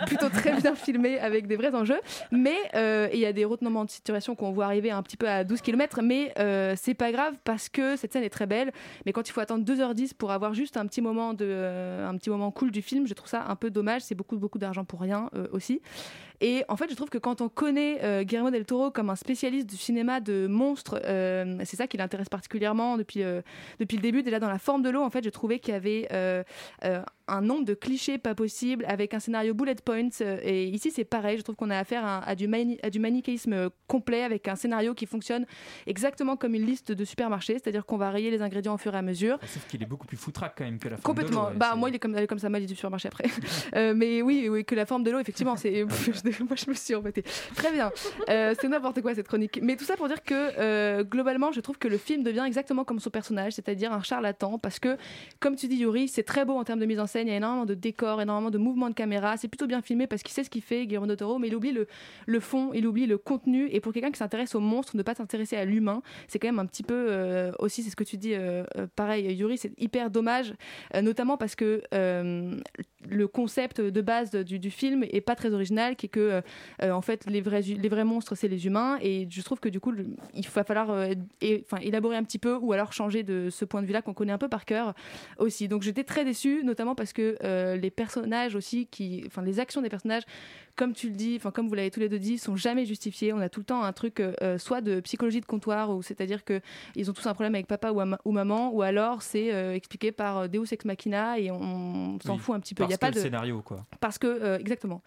plutôt très bien filmée avec des vrais enjeux. Mais euh, il y a des retournements de situation qu'on voit arriver un petit peu à 12 km, mais euh, c'est pas grave parce que cette scène est très belle. Mais quand il faut attendre 2h10 pour avoir juste un petit moment de, euh, un petit moment cool du film, je trouve ça un peu dommage. C'est beaucoup, beaucoup d'argent pour rien aussi. Et en fait, je trouve que quand on connaît euh, Guillermo del Toro comme un spécialiste du cinéma de monstres, euh, c'est ça qui l'intéresse particulièrement depuis, euh, depuis le début. Déjà dans la forme de l'eau, en fait, je trouvais qu'il y avait un nombre de clichés pas possible avec un scénario bullet points. Et ici, c'est pareil. Je trouve qu'on a affaire à, à du, mani- à du manichéisme complet avec un scénario qui fonctionne exactement comme une liste de supermarché, c'est-à-dire qu'on va rayer les ingrédients au fur et à mesure. Sauf qu'il est beaucoup plus foutraque quand même que la forme Complètement. de l'eau, ouais, bah moi il est comme, comme ça, mal du supermarché après. Mais oui, oui, que la forme de l'eau, effectivement, c'est. moi je me suis embêtée. Très bien. Euh, c'est n'importe quoi cette chronique. Mais tout ça pour dire que euh, globalement, je trouve que le film devient exactement comme son personnage, c'est-à-dire un charlatan, parce que comme tu dis Yuri, c'est très beau en termes de mise en scène. Il y a énormément de décors, énormément de mouvements de caméra. C'est plutôt bien filmé parce qu'il sait ce qu'il fait, Guillermo del mais il oublie le, fond, il oublie le contenu. Et pour quelqu'un qui s'intéresse au monstre, ne pas s'intéresser à l'humain, c'est quand même un petit peu euh, aussi, c'est ce que tu dis, pareil, Yuri, c'est hyper dommage, notamment parce que le concept de base du, du film est pas très original, qui est que euh, en fait les vrais, monstres c'est les humains, et je trouve que du coup il va falloir euh, élaborer un petit peu ou alors changer de ce point de vue-là qu'on connaît un peu par cœur aussi. Donc j'étais très déçue, notamment parce que euh, les personnages aussi, qui, enfin les actions des personnages, comme tu le dis, enfin comme vous l'avez tous les deux dit, sont jamais justifiées. On a tout le temps un truc euh, soit de psychologie de comptoir, ou c'est-à-dire que ils ont tous un problème avec papa ou, ama- ou maman, ou alors c'est euh, expliqué par euh, Deus ex machina et on, on s'en Oui, fout un petit peu. Il y a que pas le de scénario, quoi. parce que euh, exactement.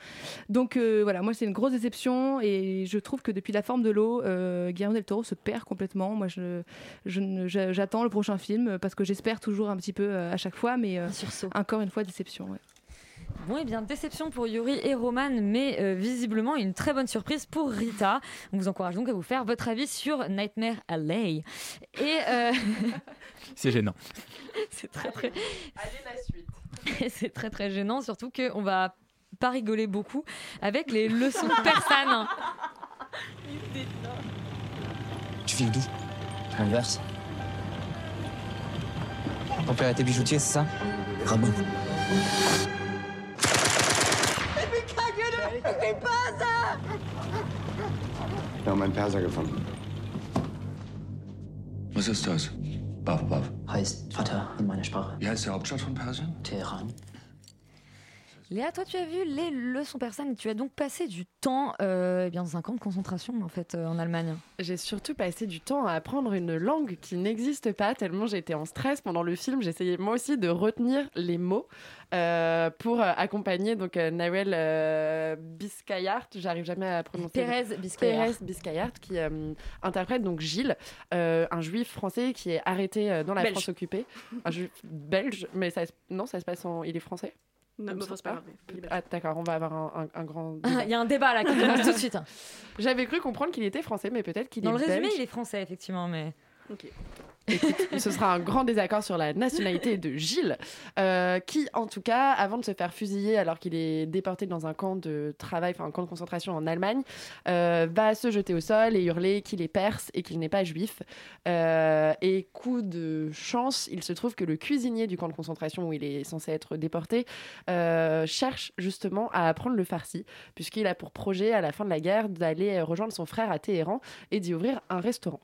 Donc euh, voilà, moi c'est une grosse déception et je trouve que depuis la forme de l'eau, euh, Guillermo del Toro se perd complètement. Moi je, j'attends le prochain film parce que j'espère toujours un petit peu euh, à chaque fois, mais euh, encore une fois déception. ouais. Bon, et bien, déception pour Yuri et Roman, mais euh, visiblement une très bonne surprise pour Rita. On vous encourage donc à vous faire votre avis sur Nightmare Alley. Et euh, C'est gênant. c'est très très. Allez, la suite. Et c'est très très gênant, surtout qu'on va pas rigoler beaucoup avec les leçons persanes. Tu viens d'où? Anvers. Ton père était bijoutier, c'est ça? Ich bin kein Jude, ich bin Perser! Wir haben einen Perser gefunden. Was ist das? Baf Baf. Heißt Vater in meiner Sprache. Wie heißt die Hauptstadt von Persien? Teheran. Léa, toi tu as vu les leçons persanes et tu as donc passé du temps euh, eh bien, dans un camp de concentration en fait euh, en Allemagne. J'ai surtout passé du temps à apprendre une langue qui n'existe pas, tellement j'étais en stress pendant le film. J'essayais moi aussi de retenir les mots euh, pour euh, accompagner donc Nawel Biscayart, j'arrive jamais à prononcer. Thérèse Biscayart. Biscayart, qui interprète donc Gilles, un juif français qui est arrêté dans la Belge. France occupée. Un juif belge, mais ça, non, ça se passe en. Il est français? Non, me c'est pas. Ah, d'accord, on va avoir un, un- un grand. Il y a un débat là qui commence tout de suite. J'avais cru comprendre qu'il était français, mais peut-être qu'il est Dans le résumé, belge. il est français effectivement, mais. Écoute, ce sera un grand désaccord sur la nationalité de Gilles, euh, qui, en tout cas, avant de se faire fusiller alors qu'il est déporté dans un camp de travail, enfin un camp de concentration en Allemagne, euh, va se jeter au sol et hurler qu'il est perse et qu'il n'est pas juif. Euh, et coup de chance, il se trouve que le cuisinier du camp de concentration où il est censé être déporté cherche justement à apprendre le farsi, puisqu'il a pour projet à la fin de la guerre d'aller rejoindre son frère à Téhéran et d'y ouvrir un restaurant.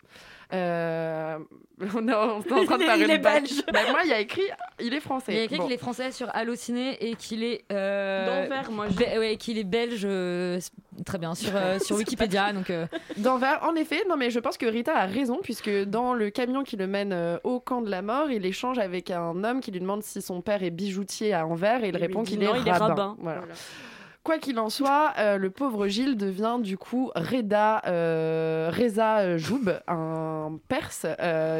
Euh, on, est, on est en train de faire Il une est belge. Bah, moi, il y a écrit, il est français. Il y a écrit Bon. qu'il est français sur Allociné et qu'il est. Euh, D'Anvers, moi, je- ouais, qu'il est belge. euh, très bien, sur, euh, sur Wikipédia. donc, euh, D'Anvers, en effet, non mais je pense que Rita a raison puisque dans le camion qui le mène euh, au camp de la mort, il échange avec un homme qui lui demande si son père est bijoutier à Anvers et il répond qu'il est, est rabbin. rabbin. Voilà. Voilà. Quoi qu'il en soit, euh, le pauvre Gilles devient du coup Reda, euh, Reza euh, Joub, un Perse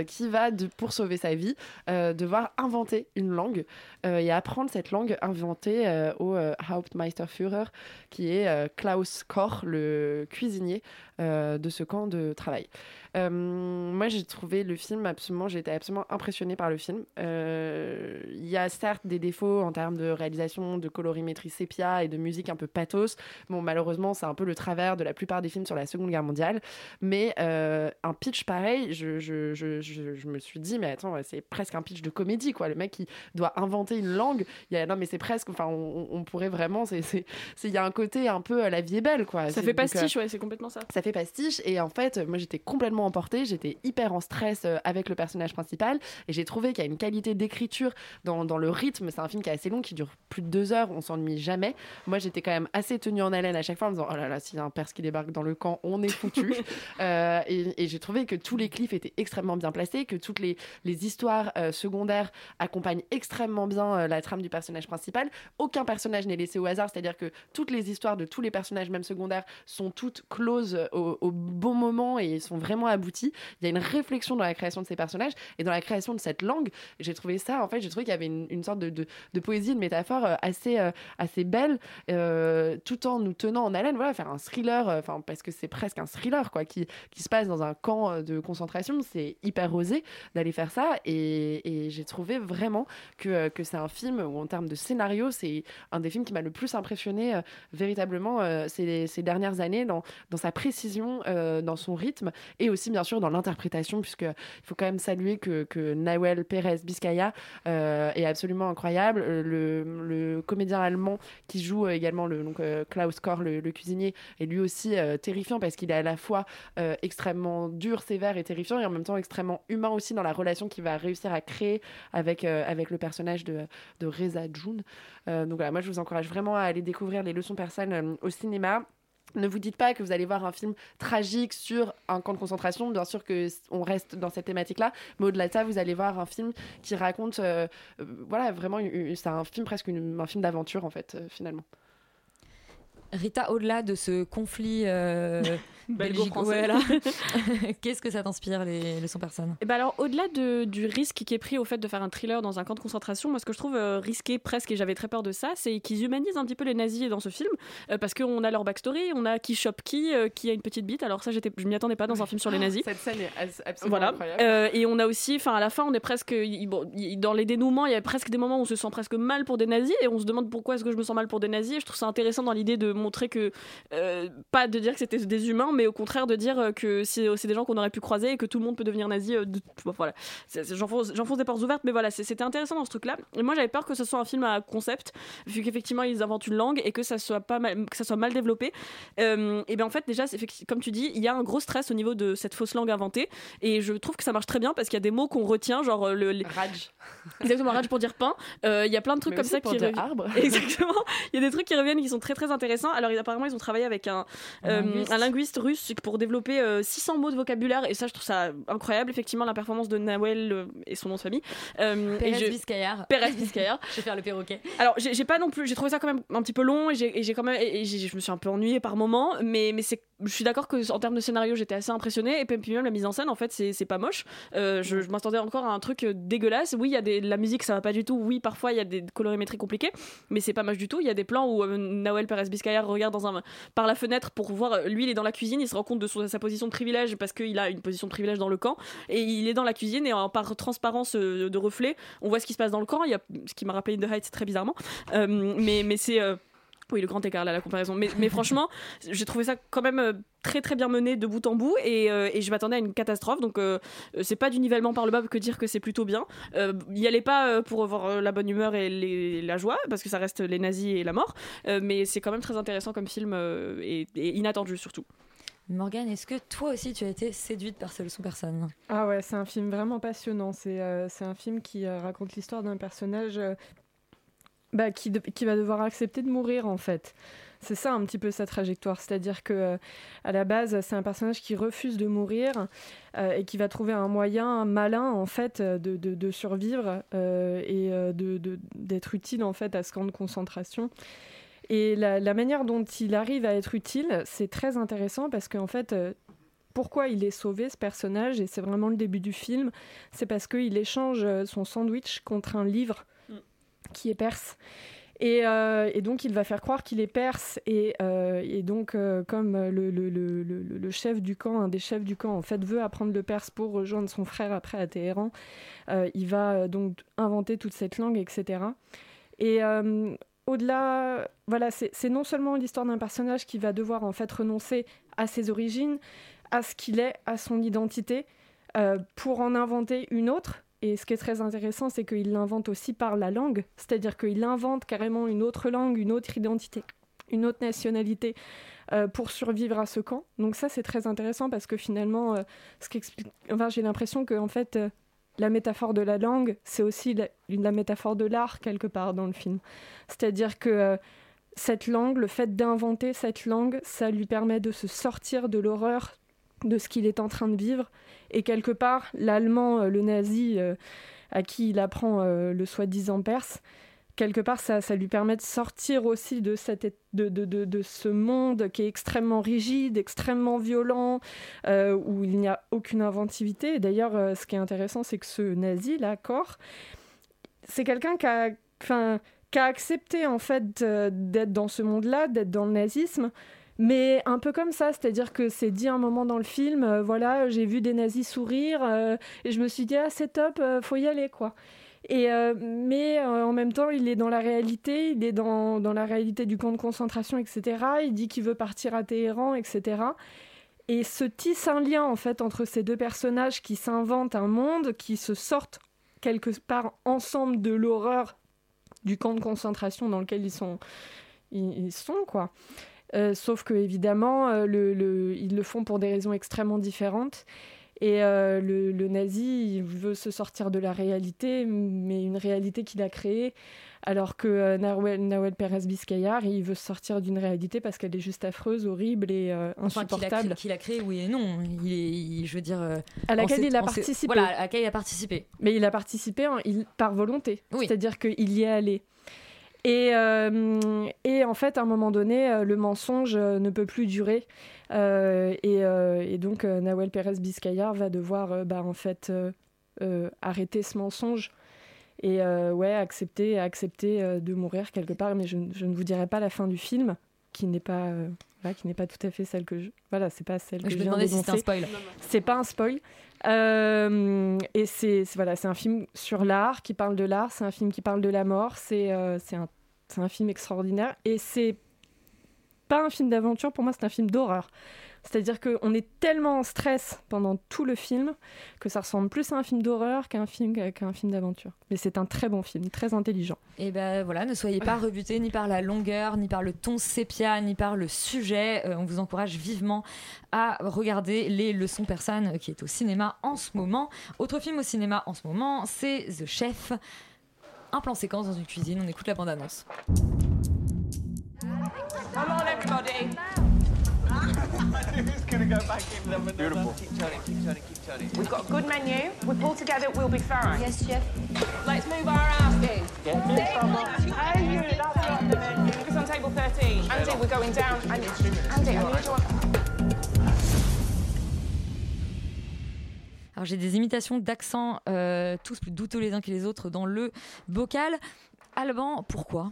qui va, pour sauver sa vie, devoir inventer une langue et apprendre cette langue inventée au Hauptmeisterführer, qui est Klaus Koch, le cuisinier de ce camp de travail. Moi, j'ai trouvé le film absolument, j'ai été absolument impressionnée par le film. Il y a certes des défauts en termes de réalisation, de colorimétrie sépia et de musique un peu pathos. Bon, malheureusement, c'est un peu le travers de la plupart des films sur la Seconde Guerre mondiale. Mais euh, un pitch pareil, je, je, je, je, je me suis dit, mais attends, c'est presque un pitch de comédie, quoi. Le mec qui doit inventer une langue. Il y a, non, mais c'est presque, enfin, on, on pourrait vraiment, c'est, il y a un côté un peu euh, la vie est belle, quoi. Ça fait donc, euh, pastiche, ouais, c'est complètement ça. ça fait pastiche et en fait moi j'étais complètement emportée j'étais hyper en stress avec le personnage principal et j'ai trouvé qu'il y a une qualité d'écriture dans, dans le rythme c'est un film qui est assez long qui dure plus de deux heures on s'ennuie jamais moi j'étais quand même assez tenu en haleine à chaque fois en me disant oh là là, s'il y a un Perse qui débarque dans le camp, on est foutu. Euh, et et j'ai trouvé que tous les cliffs étaient extrêmement bien placés, que toutes les, les histoires euh, secondaires accompagnent extrêmement bien euh, la trame du personnage principal. Aucun personnage n'est laissé au hasard, c'est-à-dire que toutes les histoires de tous les personnages, même secondaires, sont toutes closes au, au bon moment et sont vraiment abouties. Il y a une réflexion dans la création de ces personnages et dans la création de cette langue. J'ai trouvé ça, en fait, j'ai trouvé qu'il y avait une, une sorte de, de, de poésie, de métaphore assez, assez belle, euh, tout en nous tenant en haleine. Voilà, faire un thriller, euh, enfin, parce que c'est presque un thriller, quoi, qui, qui se passe dans un camp euh, de concentration. C'est hyper osé d'aller faire ça et, j'ai trouvé vraiment que, euh, que c'est un film où, en termes de scénario, c'est un des films qui m'a le plus impressionné euh, véritablement euh, ces, ces dernières années dans, dans sa précision, euh, dans son rythme et aussi, bien sûr, dans l'interprétation, puisque il faut quand même saluer que, que Nahuel Pérez Biscaya euh, est absolument incroyable. Euh, Le, le comédien allemand qui joue euh, le, donc, euh, Klaus Koch, le, cuisinier, est lui aussi euh, terrifiant parce qu'il est à la fois euh, extrêmement dur, sévère et terrifiant et en même temps extrêmement humain aussi dans la relation qu'il va réussir à créer avec, avec le personnage de, Reza June. Donc voilà, moi je vous encourage vraiment à aller découvrir les leçons persanes au cinéma. Ne vous dites pas que vous allez voir un film tragique sur un camp de concentration. Bien sûr que on reste dans cette thématique-là, mais au-delà de ça, vous allez voir un film qui raconte, voilà, vraiment, c'est un film presque un film d'aventure en fait, finalement. Rita, au-delà de ce conflit euh, Belgo-français. qu'est-ce que ça t'inspire, les leçons personnes Et ben alors, au-delà de- du risque qui est pris au fait de faire un thriller dans un camp de concentration, moi ce que je trouve euh, risqué presque, et j'avais très peur de ça, c'est qu'ils humanisent un petit peu les nazis dans ce film, euh, parce qu'on a leur backstory, on a qui chope qui, euh, qui a une petite bite, alors ça j'étais, je m'y attendais pas dans un film sur les nazis. Cette scène est absolument Voilà. incroyable. Euh, et on a aussi, enfin à la fin, on est presque, bon, dans les dénouements, il y a presque des moments où on se sent presque mal pour des nazis, et on se demande pourquoi est-ce que je me sens mal pour des nazis. Et je trouve ça intéressant dans l'idée de montrer que, euh, pas de dire que c'était des humains, mais au contraire de dire euh, que c'est des gens qu'on aurait pu croiser et que tout le monde peut devenir nazi. euh, de- bon, voilà, j'enfonce des portes ouvertes, mais voilà, c'était intéressant dans ce truc-là. Et moi, j'avais peur que ce soit un film à concept, vu qu'effectivement ils inventent une langue et que ça soit pas mal, que ça soit mal développé. Euh, et bien en fait, déjà, comme tu dis, il y a un gros stress au niveau de cette fausse langue inventée, et je trouve que ça marche très bien parce qu'il y a des mots qu'on retient, genre le les-. Exactement, rage pour dire pain. Euh, Il y a plein de trucs Mais comme ça pour qui dire reviennent. arbre. Exactement. Il y a des trucs qui reviennent qui sont très très intéressants. Alors apparemment ils ont travaillé avec un, Un euh, linguiste. Russe pour développer euh, 600 mots de vocabulaire et ça je trouve ça incroyable. Effectivement la performance de Nawel euh, et son nom de famille. Euh, Pérez je- Biscayar. Pérez. Je vais faire le perroquet. Alors, j'ai pas non plus, j'ai trouvé ça quand même un petit peu long et j'ai quand même, et je me suis un peu ennuyée par moments, mais, mais c'est, je suis d'accord que en termes de scénario, j'étais assez impressionnée et puis même la mise en scène, en fait, c'est pas moche. Euh, je je m'attendais encore à un truc euh, dégueulasse. Oui, il y a des, la musique, ça va pas du tout. Oui, parfois il y a des colorimétries compliquées, mais c'est pas moche du tout. Il y a des plans où euh, Nawel Perez Biscayar regarde dans un, par la fenêtre pour voir, euh, lui, il est dans la cuisine, il se rend compte de sa position de privilège parce qu'il a une position de privilège dans le camp et il est dans la cuisine et par transparence euh, de reflet, on voit ce qui se passe dans le camp. Il y a ce qui m'a rappelé In the Heights très bizarrement. Euh, mais mais c'est. euh, oui, le grand écart là, la comparaison. Mais, franchement, j'ai trouvé ça quand même euh, très très bien mené de bout en bout et, euh, je m'attendais à une catastrophe. Donc euh, euh, c'est pas du nivellement par le bas que dire que c'est plutôt bien. Euh, y allez pas euh, pour avoir euh, la bonne humeur et la joie parce que ça reste les nazis et la mort. Euh, mais c'est quand même très intéressant comme film euh, et inattendu surtout. Morgane, est-ce que toi aussi tu as été séduite par ce leçon personne Ah ouais, c'est un film vraiment passionnant. C'est euh, un film qui euh, raconte l'histoire d'un personnage euh, bah, qui, qui va devoir accepter de mourir en fait. C'est ça un petit peu sa trajectoire, c'est-à-dire que à la base c'est un personnage qui refuse de mourir et qui va trouver un moyen malin en fait de, de- de survivre et d'être utile en fait à ce camp de concentration. Et la, la manière dont il arrive à être utile, c'est très intéressant parce qu'en fait, euh, pourquoi il est sauvé, ce personnage, et c'est vraiment le début du film, c'est parce qu'il échange euh, son sandwich contre un livre qui est perse. Et, euh, et donc il va faire croire qu'il est perse et, euh, et donc euh, comme le, le- le- le- le chef du camp, un des chefs du camp en fait veut apprendre le perse pour rejoindre son frère après à Téhéran, il va donc inventer toute cette langue, etc. Et au-delà, voilà, c'est non seulement l'histoire d'un personnage qui va devoir en fait renoncer à ses origines, à ce qu'il est, à son identité, euh, pour en inventer une autre. Et ce qui est très intéressant, c'est qu'il l'invente aussi par la langue, c'est-à-dire qu'il invente carrément une autre langue, une autre identité, une autre nationalité euh, pour survivre à ce camp. Donc ça, c'est très intéressant parce que finalement, euh, ce qui explique, enfin, j'ai l'impression que en fait, la métaphore de la langue, c'est aussi la, métaphore de l'art quelque part dans le film. C'est-à-dire que euh, cette langue, le fait d'inventer cette langue, ça lui permet de se sortir de l'horreur de ce qu'il est en train de vivre. Et quelque part, l'allemand, euh, le nazi, euh, à qui il apprend le soi-disant perse, quelque part, ça, ça lui permet de sortir aussi de, cette, de, de, de, ce monde qui est extrêmement rigide, extrêmement violent, euh, où il n'y a aucune inventivité. D'ailleurs, euh, ce qui est intéressant, c'est que ce nazi, là, Cor, c'est quelqu'un qui a, qui a accepté en fait d'être dans ce monde-là, d'être dans le nazisme, mais un peu comme ça, c'est-à-dire que c'est dit un moment dans le film, euh, voilà, j'ai vu des nazis sourire et je me suis dit ah c'est top, faut y aller quoi. Et euh, mais euh, en même temps, il est dans la réalité, il est dans, la réalité du camp de concentration, etc. Il dit qu'il veut partir à Téhéran, etc. Et se tisse un lien en fait entre ces deux personnages qui s'inventent un monde, qui se sortent quelque part ensemble de l'horreur du camp de concentration dans lequel ils sont, ils, sont quoi. Euh, sauf que évidemment, ils le font pour des raisons extrêmement différentes. Et euh, le, le nazi, il veut se sortir de la réalité, mais une réalité qu'il a créée, alors que euh, Nawel, Nawel Pérez Biscayar, il veut sortir d'une réalité parce qu'elle est juste affreuse, horrible et euh, Enfin, qu'il a, insupportable. créé- qu'il a créé, oui et non. Il il- je veux dire. euh, à laquelle il a participé. Voilà, à laquelle il a participé. Mais il a participé en- il, par volonté. Oui. C'est-à-dire qu'il y est allé. Et, euh, et en fait, à un moment donné, euh, le mensonge euh, ne peut plus durer. Et, donc, Nawel Pérez Biscayar va devoir bah, en fait, arrêter ce mensonge et ouais, accepter, accepter de mourir quelque part. Mais je ne vous dirai pas la fin du film, qui n'est pas, euh, voilà, qui n'est pas tout à fait celle que je. Voilà, c'est pas celle que Je je me viens demandais si c'était un spoil. C'est pas un spoil. Euh, et c'est c'est- voilà, c'est un film sur l'art qui parle de l'art. C'est un film qui parle de la mort. C'est euh, c'est un, c'est un film extraordinaire. Et c'est pas un film d'aventure. Pour moi, c'est un film d'horreur. C'est-à-dire qu'on est tellement en stress pendant tout le film que ça ressemble plus à un film d'horreur qu'à un film, d'aventure. Mais c'est un très bon film, très intelligent. Et ben voilà, ne soyez pas rebutés ni par la longueur, ni par le ton sépia, ni par le sujet. Euh, on vous encourage vivement à regarder Les Leçons Persanes qui est au cinéma en ce moment. Autre film au cinéma en ce moment, c'est The Chef. Un plan séquence dans une cuisine, on écoute la bande-annonce. Come on, everybody. Who's gonna go back in them? Beautiful. Keep turning, keep turning, keep turning. We've got a good menu. We pull together, we'll be fine. Yes, chef. Let's move our asses. Get me you, that's not the menu. Focus on table 13. Andy, we're going down. Andy, Andy I need you. Alors j'ai des imitations d'accents, euh, tous plus douteux les uns que les autres dans le bocal. Alban, pourquoi?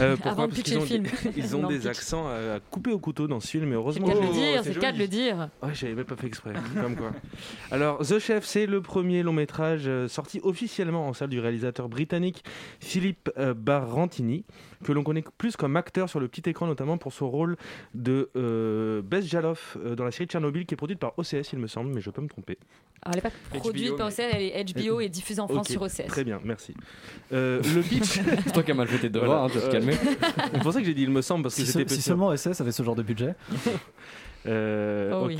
Euh, pourquoi Avant de Parce le film. ils ont Non, des pitch. accents à, à couper au couteau dans ce film, et heureusement. C'est le cas de le dire, c'est le cas de le dire. Ouais, j'avais même pas fait exprès, comme quoi. Alors, The Chef, c'est le premier long métrage euh, sorti officiellement en salle du réalisateur britannique Philippe euh, Barrantini, que l'on connaît plus comme acteur sur le petit écran, notamment pour son rôle de euh, Bess Jaloff dans la série Tchernobyl, qui est produite par OCS, il me semble, mais je peux me tromper. Alors elle n'est pas produite par mais- OCS, elle est HBO et diffusée en France sur OCS. Très bien, merci. Euh, le pitch. C'est toi qui as mal fait tes devoirs, tu vas te calmer. C'est pour ça que j'ai dit il me semble, parce que Si, seulement SS avait ce genre de budget. Euh, Oh ok. oui.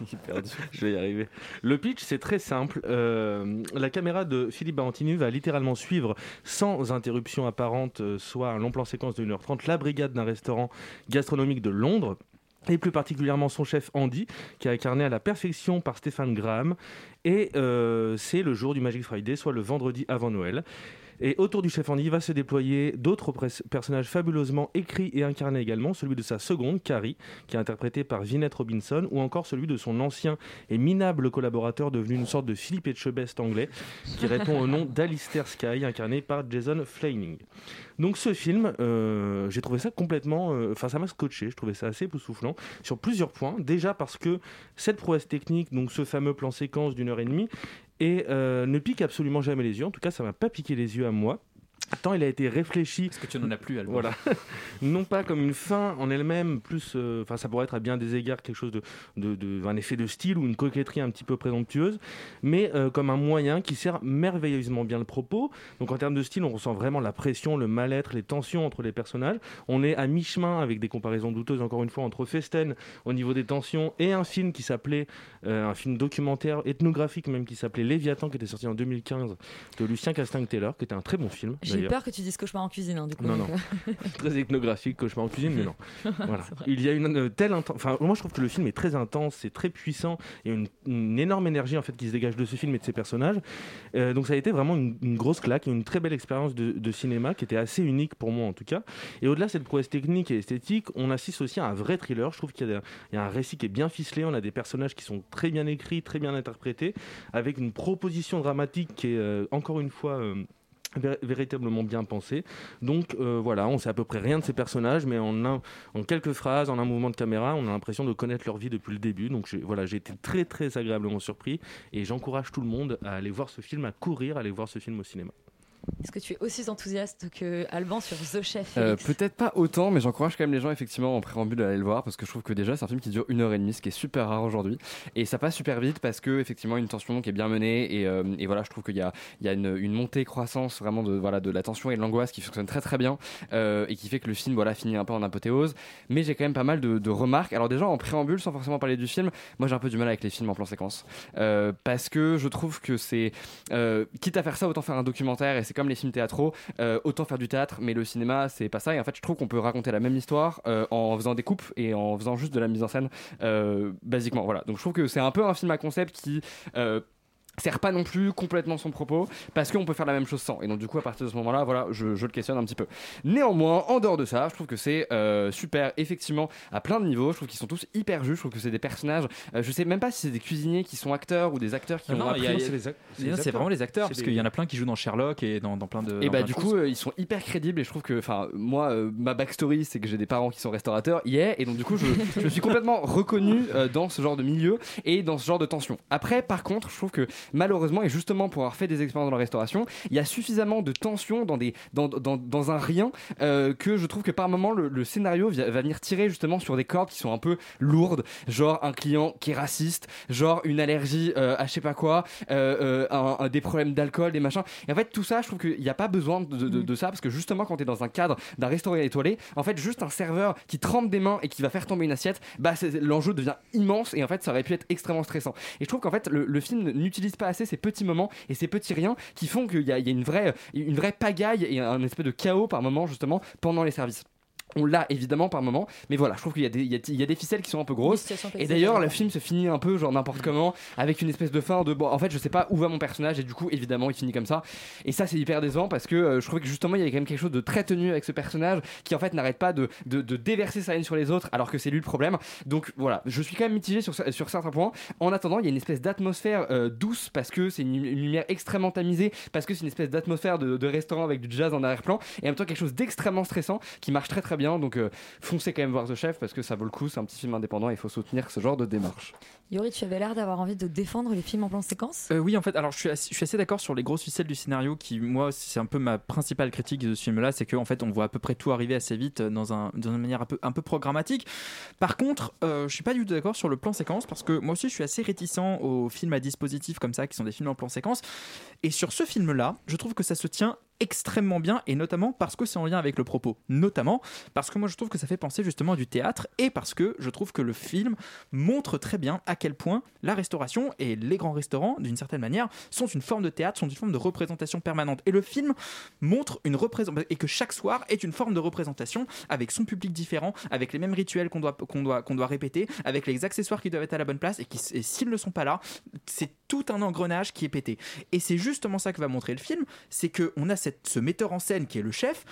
Je vais y arriver. Le pitch, c'est très simple. Euh, la caméra de Philippe Barantini va littéralement suivre, sans interruption apparente, euh, soit un long plan séquence de 1h30, la brigade d'un restaurant gastronomique de Londres. Et plus particulièrement son chef Andy, qui est incarné à la perfection par Stéphane Graham. Et euh, c'est le jour du Magic Friday, soit le vendredi avant Noël. Et autour du chef Andy va se déployer d'autres personnages fabuleusement écrits et incarnés également, celui de sa seconde, Carrie, qui est interprétée par Vinette Robinson, ou encore celui de son ancien et minable collaborateur devenu une sorte de Philippe Etchebest anglais, qui répond au nom d'Alistair Sky, incarné par Jason Flaming. Donc ce film, euh, j'ai trouvé ça complètement... euh, Enfin, ça m'a scotché, je trouvais ça assez époustouflant, sur plusieurs points. Déjà parce que cette prouesse technique, donc ce fameux plan séquence d'une heure et demie, et euh, ne pique absolument jamais les yeux. En tout cas, ça m'a pas piqué les yeux à moi. Tant il a été réfléchi. Parce que tu n'en as plus, Alban. Voilà. non pas comme une fin en elle-même, plus. euh, Enfin, ça pourrait être à bien des égards quelque chose de, de, de- un effet de style ou une coquetterie un petit peu présomptueuse, mais euh, comme un moyen qui sert merveilleusement bien le propos. Donc en termes de style, on ressent vraiment la pression, le mal-être, les tensions entre les personnages. On est à mi-chemin avec des comparaisons douteuses, encore une fois, entre Festen au niveau des tensions et un film qui s'appelait, euh, un film documentaire, ethnographique même, qui s'appelait Léviathan, qui était sorti en 2015 de Lucien Castagne-Taylor, qui était un très bon film. J'ai J'ai peur que tu dises cauchemar en cuisine, hein, du coup. Non, non. donc, très ethnographique, cauchemar en cuisine, mais non. Voilà. Il y a une euh, telle Enfin, moi, je trouve que le film est très intense, c'est très puissant. Il y a une, une énorme énergie en fait qui se dégage de ce film et de ses personnages. Euh, donc, ça a été vraiment une, une grosse claque, une très belle expérience de, de cinéma qui était assez unique pour moi en tout cas. Et au-delà de cette prouesse technique et esthétique, on assiste aussi à un vrai thriller. Je trouve qu'il y a un récit qui est bien ficelé. On a des personnages qui sont très bien écrits, très bien interprétés, avec une proposition dramatique qui est euh, encore une fois. Vé- véritablement bien pensée. Donc euh, voilà, on sait à peu près rien de ces personnages, mais en, quelques phrases, en un mouvement de caméra, on a l'impression de connaître leur vie depuis le début. Donc voilà, j'ai été très très agréablement surpris et j'encourage tout le monde à aller voir ce film, à courir, à aller voir ce film au cinéma. Est-ce que tu es aussi enthousiaste que Alban sur The Chef Euh, Peut-être pas autant, mais j'encourage quand même les gens effectivement en préambule à aller le voir parce que je trouve que déjà c'est un film qui dure une heure et demie, ce qui est super rare aujourd'hui, et ça passe super vite parce que effectivement une tension qui est bien menée et, euh, et voilà je trouve qu'il y a, il y a une, une montée croissance vraiment de voilà de la tension et de l'angoisse qui fonctionne très très bien euh, et qui fait que le film voilà finit un peu en apothéose, mais j'ai quand même pas mal de, de remarques. Alors déjà en préambule sans forcément parler du film, moi j'ai un peu du mal avec les films en plan séquence parce que je trouve que c'est quitte à faire ça autant faire un documentaire et c'est comme les films théâtraux euh, autant faire du théâtre mais le cinéma c'est pas ça. Et en fait je trouve qu'on peut raconter la même histoire euh, en faisant des coupes et en faisant juste de la mise en scène euh, basiquement. Voilà. Donc je trouve que c'est un peu un film à concept qui sert pas non plus complètement son propos parce qu'on peut faire la même chose sans. Et donc du coup à partir de ce moment là voilà je, je le questionne un petit peu. Néanmoins en dehors de ça je trouve que c'est euh, super effectivement à plein de niveaux. Je trouve qu'ils sont tous hyper justes je trouve que c'est des personnages euh, je sais même pas si c'est des cuisiniers qui sont acteurs ou des acteurs qui Non, ont non, appris- c'est vraiment les acteurs, parce qu'il y en a plein qui jouent dans Sherlock et dans, dans plein de. et bah du coup euh, ils sont hyper crédibles et je trouve que enfin moi euh, ma backstory c'est que j'ai des parents qui sont restaurateurs yeah et donc du coup je, je suis complètement reconnu euh, dans ce genre de milieu et dans ce genre de tension. Après par contre je trouve que malheureusement et justement pour avoir fait des expériences dans la restauration il y a suffisamment de tension dans des dans, dans, dans un rien euh, que je trouve que par moment le, scénario va venir tirer justement sur des cordes qui sont un peu lourdes. Genre un client qui est raciste genre une allergie euh, à je sais pas quoi euh, un- des problèmes d'alcool des machins. Et en fait tout ça je trouve qu'il n'y a pas besoin de, ça parce que justement quand tu es dans un cadre d'un restaurant étoilé en fait juste un serveur qui trempe des mains et qui va faire tomber une assiette bah l'enjeu devient immense et en fait ça aurait pu être extrêmement stressant. Et je trouve qu'en fait le film n'utilise pas assez ces petits moments et ces petits riens qui font qu'il y y a une, vraie, une vraie pagaille et un espèce de chaos par moment justement pendant les services on l'a évidemment par moment, mais voilà, je trouve qu'il y, a des- il y, a- il y a des ficelles qui sont un peu grosses. Et d'ailleurs, le film se finit un peu genre n'importe comment, avec une espèce de fin de bon, en fait, je sais pas où va mon personnage, et du coup, évidemment, il finit comme ça. Et ça, c'est hyper décevant parce que euh, je trouvais que justement, il y avait quand même quelque chose de très tenu avec ce personnage qui en fait n'arrête pas de, de, de déverser sa haine sur les autres, alors que c'est lui le problème. Donc voilà, je suis quand même mitigé sur, certains points. En attendant, il y a une espèce d'atmosphère euh, douce parce que c'est une, une lumière extrêmement tamisée, parce que c'est une espèce d'atmosphère de, de restaurant avec du jazz en arrière-plan, et en même temps quelque chose d'extrêmement stressant qui marche très très bien. Donc euh, foncez quand même voir The Chef parce que ça vaut le coup, c'est un petit film indépendant, il faut soutenir ce genre de démarche. Yori, tu avais l'air d'avoir envie de défendre les films en plan séquence? Euh, oui, en fait, alors je suis assez, je suis assez d'accord sur les grosses ficelles du scénario qui, moi, c'est un peu ma principale critique de ce film-là, c'est qu'en fait, on voit à peu près tout arriver assez vite euh, dans, un, dans une manière un peu, un peu programmatique. Par contre, euh, je suis pas du tout d'accord sur le plan séquence parce que moi aussi, je suis assez réticent aux films à dispositif comme ça, qui sont des films en plan séquence. Et sur ce film-là, je trouve que ça se tient extrêmement bien et notamment parce que c'est en lien avec le propos. Notamment parce que moi je trouve que ça fait penser justement à du théâtre et parce que je trouve que le film montre très bien à quel point la restauration et les grands restaurants d'une certaine manière sont une forme de théâtre sont une forme de représentation permanente. Et le film montre une représentation et que chaque soir est une forme de représentation avec son public différent avec les mêmes rituels qu'on doit qu'on doit qu'on doit répéter avec les accessoires qui doivent être à la bonne place et qui s'ils ne sont pas là c'est tout un engrenage qui est pété. Et c'est justement ça que va montrer le film c'est que on a cette, ce metteur en scène qui est le chef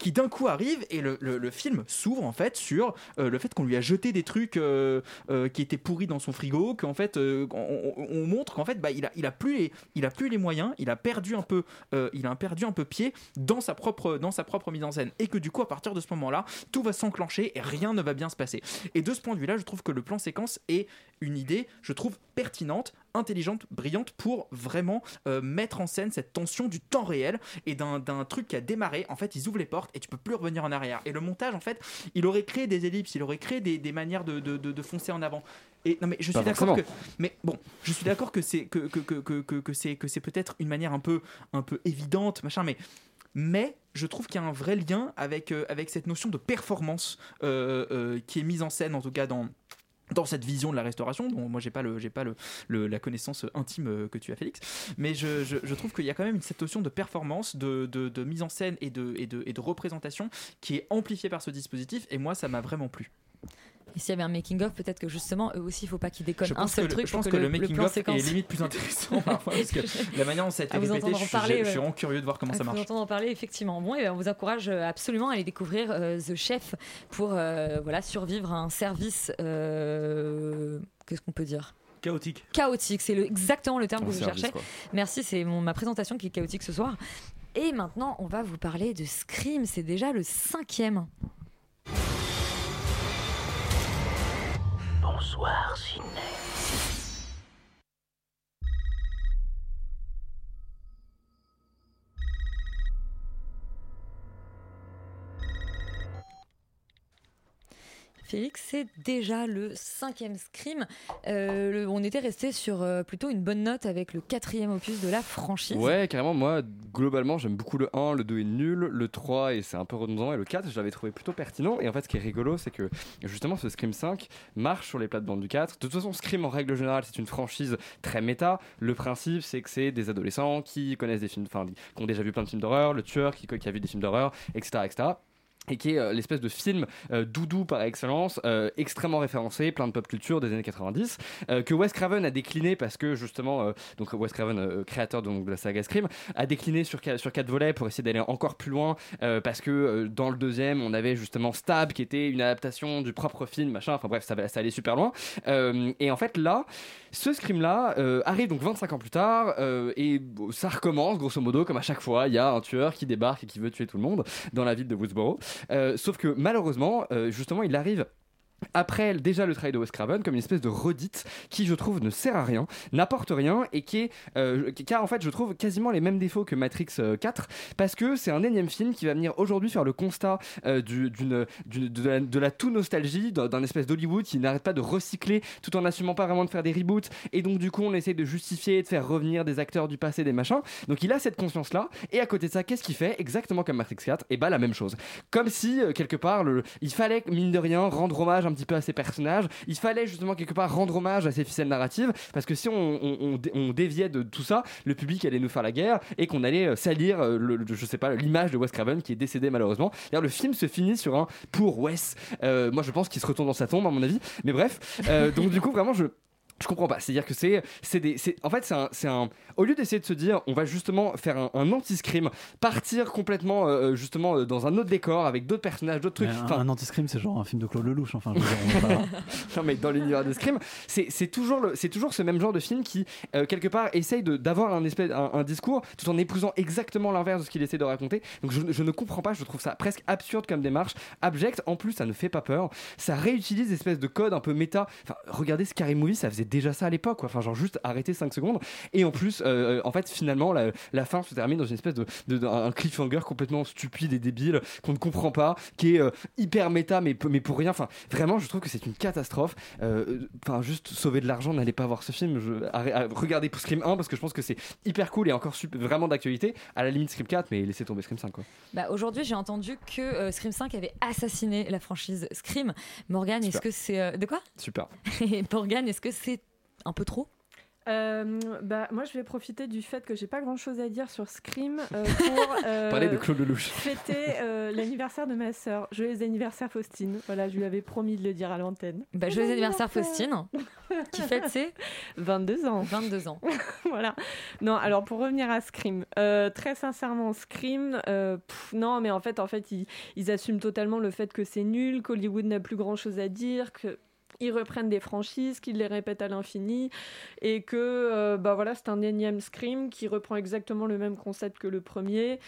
qui d'un coup arrive et le, le- film s'ouvre en fait sur euh, le fait qu'on lui a jeté des trucs euh, euh, qui étaient pourris dans son frigo qu'en fait on, on- on montre qu'en fait bah, il a il a plus les il a plus les moyens il a perdu un peu il a perdu un peu pied dans sa propre dans sa propre mise en scène. Et que du coup à partir de ce moment là tout va s'enclencher et rien ne va bien se passer. Et de ce point de vue là je trouve que le plan séquence est une idée je trouve pertinente intelligente brillante pour vraiment mettre en scène cette tension du temps réel et d'un truc qui a démarré. En fait ils ouvrent les portes et tu peux plus revenir en arrière. Et le montage en fait il aurait créé des ellipses il aurait créé des, des manières de, de, de- de foncer en avant. Et non mais je suis d'accord que mais bon je suis d'accord que c'est que, que, que, que, que, que c'est que c'est peut-être une manière un peu un peu évidente machin mais mais je trouve qu'il y a un vrai lien avec, euh, avec cette notion de performance euh, euh, qui est mise en scène en tout cas dans dans cette vision de la restauration, dont moi j'ai pas le, pas le, le- la connaissance intime euh, que tu as Félix, mais je, je- je trouve qu'il y a quand même cette notion de performance, de, de- de mise en scène et de, et, de, et de représentation qui est amplifiée par ce dispositif, et moi ça m'a vraiment plu. Et s'il y avait un making-of, peut-être que justement, eux aussi, il faut pas qu'ils déconnent Je un pense seul que, le- truc. je pense que, le, making of séquence- est limite plus intéressant parfois parce que la manière dont ça a été vous répété, je, parler, je suis ouais. vraiment curieux de voir comment À ça vous marche. entendre en parler, effectivement. Bon, et ben, on vous encourage euh, absolument à aller découvrir euh, The Chef pour euh, voilà, survivre à un service. euh, Qu'est-ce qu'on peut dire? Chaotique. Chaotique, c'est le- exactement le terme que cherchais. quoi. Merci, c'est ma présentation qui est chaotique ce soir. Et maintenant, on va vous parler de Scream. C'est déjà le cinquième. Bonsoir, Ciné. Félix, c'est déjà le cinquième Scream. Euh, on était resté sur euh, plutôt une bonne note avec le quatrième opus de la franchise. Ouais, carrément, moi, globalement, j'aime beaucoup le 1, le 2 est nul, le 3, et c'est un peu redondant, et le 4, je l'avais trouvé plutôt pertinent. Et en fait, ce qui est rigolo, c'est que justement, ce Scream 5 marche sur les plates-bandes du 4. De toute façon, Scream, en règle générale, c'est une franchise très méta. Le principe, c'est que c'est des adolescents qui connaissent des films, enfin, qui ont déjà vu plein de films d'horreur, le tueur qui, qui a vu des films d'horreur, etc., etc et qui est euh, l'espèce de film euh, doudou par excellence, euh, extrêmement référencé, plein de pop culture des années 90, euh, que Wes Craven a décliné parce que justement, donc Wes Craven, créateur donc, de la saga Scream, a décliné sur, qua- sur quatre volets pour essayer d'aller encore plus loin parce que dans le deuxième, on avait justement Stab qui était une adaptation du propre film, machin, enfin bref, ça, ça allait super loin. Et en fait, là, ce Scream-là arrive donc 25 ans plus tard et ça recommence grosso modo comme à chaque fois. Il y a un tueur qui débarque et qui veut tuer tout le monde dans la ville de Woodsboro. Euh, sauf que malheureusement, euh, justement, il arrive après déjà le travail de Wes Craven comme une espèce de redite qui je trouve ne sert à rien, n'apporte rien et qui est euh, a en fait je trouve quasiment les mêmes défauts que Matrix euh, 4 parce que c'est un énième film qui va venir aujourd'hui faire le constat euh, du- d'une de, la, tout nostalgie d'un espèce d'Hollywood qui n'arrête pas de recycler tout en n'assumant pas vraiment de faire des reboots et donc du coup on essaie de justifier de faire revenir des acteurs du passé des machins. Donc il a cette conscience là et à côté de ça qu'est-ce qu'il fait? Exactement comme Matrix 4 et bah la même chose. Comme si euh, quelque part il fallait mine de rien rendre hommage un petit peu à ces personnages. Il fallait justement quelque part rendre hommage à ces ficelles narratives parce que si on, on- on dé- on déviait de tout ça le public allait nous faire la guerre et qu'on allait euh, salir euh, le, je sais pas l'image de Wes Craven qui est décédé malheureusement. D'ailleurs le film se finit sur un pour Wes Euh, moi je pense qu'il se retourne dans sa tombe à mon avis. Mais bref donc du coup vraiment je je comprends pas. C'est-à-dire que c'est, c'est des, c'est, en fait, c'est un, c'est un, au lieu d'essayer de se dire, on va justement faire un, un anti-scream, partir complètement, euh, justement, euh, dans un autre décor avec d'autres personnages, d'autres trucs. un, Enfin, un anti-scream, c'est genre un film de Claude Lelouch. Enfin, je veux dire, on non mais dans l'univers de Scream, c'est c'est toujours, le- c'est toujours ce même genre de film qui, euh, quelque part, essaye de- d'avoir un, espèce, un, un discours tout en épousant exactement l'inverse de ce qu'il essaie de raconter. Donc je, je ne comprends pas, je trouve ça presque absurde comme démarche, abject, en plus ça ne fait pas peur, ça réutilise des espèces de codes un peu méta. Enfin, regardez Scary Movie, ça faisait déjà ça à l'époque, quoi. Enfin, genre juste arrêter 5 secondes. Et en plus, euh, en fait, finalement, la, la fin se termine dans une espèce de, de- de- un cliffhanger complètement stupide et débile qu'on ne comprend pas, qui est euh, hyper méta, mais, mais pour rien. Enfin, vraiment, je trouve que c'est une catastrophe. Euh, Enfin, juste sauver de l'argent, n'allez pas voir ce film. Je, regardez Scream 1 parce que je pense que c'est hyper cool et encore vraiment d'actualité. À la limite Scream 4, mais laissez tomber Scream 5, quoi. Bah, Aujourd'hui, j'ai entendu que euh, Scream 5 avait assassiné la franchise Scream. Morgane, est-ce que c'est. euh, De quoi? Super. Et Morgane, est-ce que c'est un peu trop? Euh, bah, moi, je vais profiter du fait que j'ai pas grand chose à dire sur Scream euh, pour euh, Parler de Claude Lelouch. fêter l'anniversaire de ma sœur. Joyeux anniversaire, Faustine. Voilà, je lui avais promis de le dire à l'antenne. bah, Joyeux anniversaire, Faustine, qui fête ses 22 ans. 22 ans. voilà. Non, alors pour revenir à Scream, très sincèrement, Scream, pff, non, mais en fait, en fait, ils, ils assument totalement le fait que c'est nul, qu'Hollywood n'a plus grand chose à dire, que ils reprennent des franchises, qu'ils les répètent à l'infini, et que euh, bah c'est un énième Scream qui reprend exactement le même concept que le premier.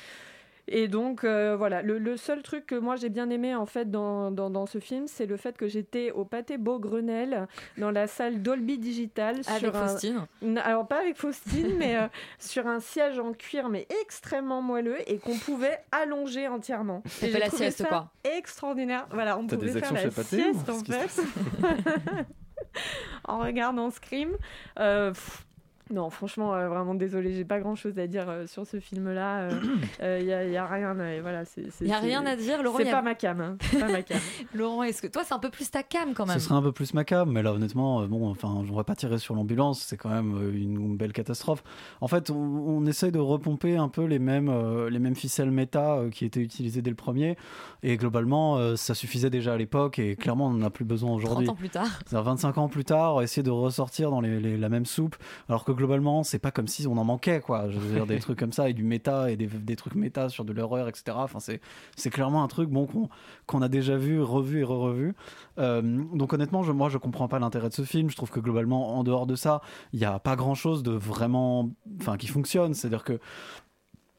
Et donc euh, voilà, le, le seul truc que moi j'ai bien aimé en fait dans, dans, dans ce film, c'est le fait que j'étais au Pâté Beaugrenelle dans la salle Dolby Digital Avec sur Faustine Alors pas avec Faustine, mais euh, sur un siège en cuir mais extrêmement moelleux et qu'on pouvait allonger entièrement. Et fait j'ai la trouvé sieste, ça quoi. Extraordinaire. Voilà, on pouvait des faire la sieste en fait. en regardant Scream. Euh, pff, Non, franchement, euh, vraiment désolé, j'ai pas grand chose à dire euh, sur ce film-là. Il n'y a, y a rien. euh, voilà, c'est. Il y a rien à dire, Laurent, C'est a- pas ma cam. hein, c'est pas ma cam. Laurent, est-ce que toi, c'est un peu plus ta cam quand même Ce serait un peu plus macabre, mais là honnêtement, euh, bon, enfin, on va pas tirer sur l'ambulance, c'est quand même euh, une, belle catastrophe. En fait, on, on essaye de repomper un peu les mêmes, euh, les mêmes ficelles méta euh, qui étaient utilisées dès le premier, et globalement, euh, ça suffisait déjà à l'époque, et clairement, on n'en a plus besoin 30 aujourd'hui. ans plus tard. C'est-à-dire 25 ans plus tard, essayer de ressortir dans les, les- la même soupe, alors que globalement, c'est pas comme si on en manquait, quoi. Je veux dire, des trucs comme ça, et du méta, et des, des trucs méta sur de l'horreur, etc. Enfin, c'est, clairement un truc bon, qu'on, a déjà vu, revu et re-revu. Euh, donc honnêtement, je, moi, je comprends pas l'intérêt de ce film. Je trouve que globalement, en dehors de ça, il n'y a pas grand-chose de vraiment, enfin, qui fonctionne. C'est-à-dire que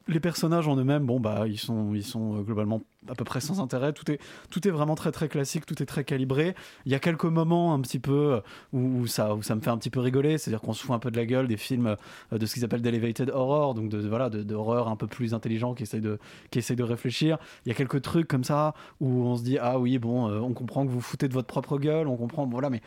les personnages en eux-mêmes, bon bah ils sont ils sont euh, globalement à peu près sans intérêt. Tout est tout est vraiment très très classique, tout est très calibré. Il y a quelques moments un petit peu euh, où, ça où ça me fait un petit peu rigoler, c'est-à-dire qu'on se fout un peu de la gueule des films euh, de ce qu'ils appellent d'elevated horror, donc de voilà de, de horreur un peu plus intelligent qui essaye de qui essaye de réfléchir. Il y a quelques trucs comme ça où on se dit ah oui bon on comprend que vous foutez de votre propre gueule, on comprend voilà mais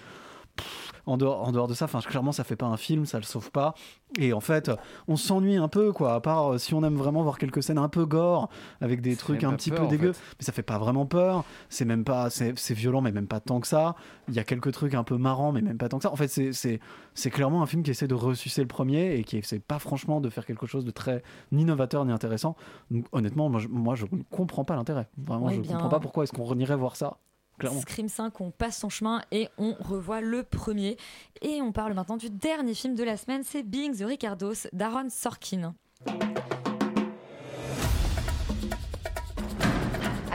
en dehors, en dehors de ça, enfin, clairement, ça fait pas un film, ça le sauve pas. Et en fait, on s'ennuie un peu, quoi. À part euh, si on aime vraiment voir quelques scènes un peu gore, avec des trucs un petit peur, peu en dégueux, fait. mais ça fait pas vraiment peur. C'est même pas, c'est violent, mais même pas tant que ça. Il y a quelques trucs un peu marrants, mais même pas tant que ça. En fait, c'est- clairement un film qui essaie de ressucer le premier et qui essaie pas franchement de faire quelque chose de très ni novateur ni intéressant. Donc, honnêtement, moi, je, moi, je ne comprends pas l'intérêt. Vraiment, Ouais, je bien. comprends pas pourquoi est-ce qu'on irait voir ça. Clairement. Scream 5, on passe son chemin et on revoit le premier. Et on parle maintenant du dernier film de la semaine, c'est Being the Ricardos d'Aaron Sorkin.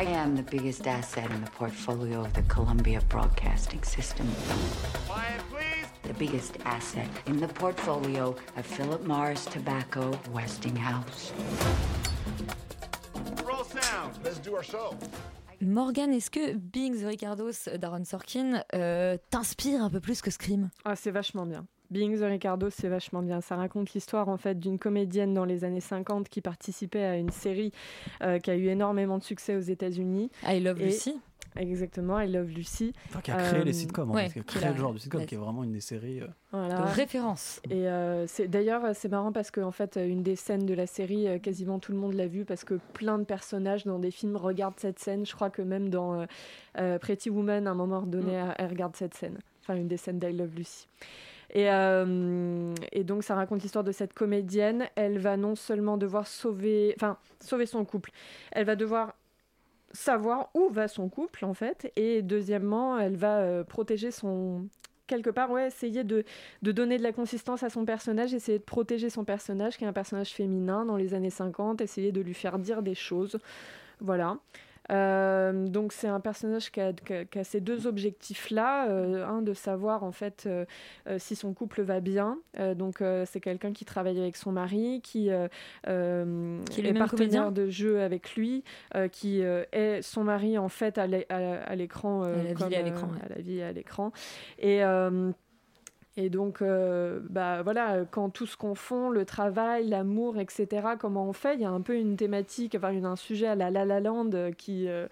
I am the biggest asset in the portfolio of the Columbia Broadcasting System. The biggest asset in the portfolio of Philip Morris Tobacco Westinghouse. Roll sound. Let's do our show. Morgan, est-ce que Being the Ricardos d'Aaron Sorkin euh, t'inspire un peu plus que Scream? Ah, c'est vachement bien. Being the Ricardo, c'est vachement bien. Ça raconte l'histoire en fait d'une comédienne dans les années 50 qui participait à une série euh, qui a eu énormément de succès aux États-Unis. I Love Et- Lucy. Exactement, I Love Lucy. Enfin, qui a créé Euh, les sitcoms, en ouais, fait, qui a qui créé a- le genre du sitcom, la- qui est vraiment une des séries. euh, Voilà. De référence. Et euh, c'est d'ailleurs c'est marrant parce que en fait une des scènes de la série euh, quasiment tout le monde l'a vue parce que plein de personnages dans des films regardent cette scène. Je crois que même dans euh, euh, Pretty Woman à un moment donné elle, elle regarde cette scène. Enfin une des scènes d'I Love Lucy. Et, euh, et donc ça raconte l'histoire de cette comédienne. Elle va non seulement devoir sauver, enfin sauver son couple, elle va devoir savoir où va son couple en fait. Et deuxièmement elle va euh, protéger son quelque part ouais essayer de, de donner de la consistance à son personnage essayer de protéger son personnage qui est un personnage féminin dans les années 50 essayer de lui faire dire des choses. Voilà Euh, donc c'est un personnage qui a, qui a- qui a ces deux objectifs-là, euh, un de savoir en fait euh, si son couple va bien. Donc c'est quelqu'un qui travaille avec son mari, qui, Qui est est partenaire de jeu avec lui, qui est son mari en fait à l'é- à- à l'écran, À la vie comme, et à l'écran, ouais. à la vie à l'écran. Et et donc, euh, bah voilà, quand tout se confond, le travail, l'amour, etc., comment on fait Il y a un peu une thématique, enfin une- un sujet à la La La Land qui, euh,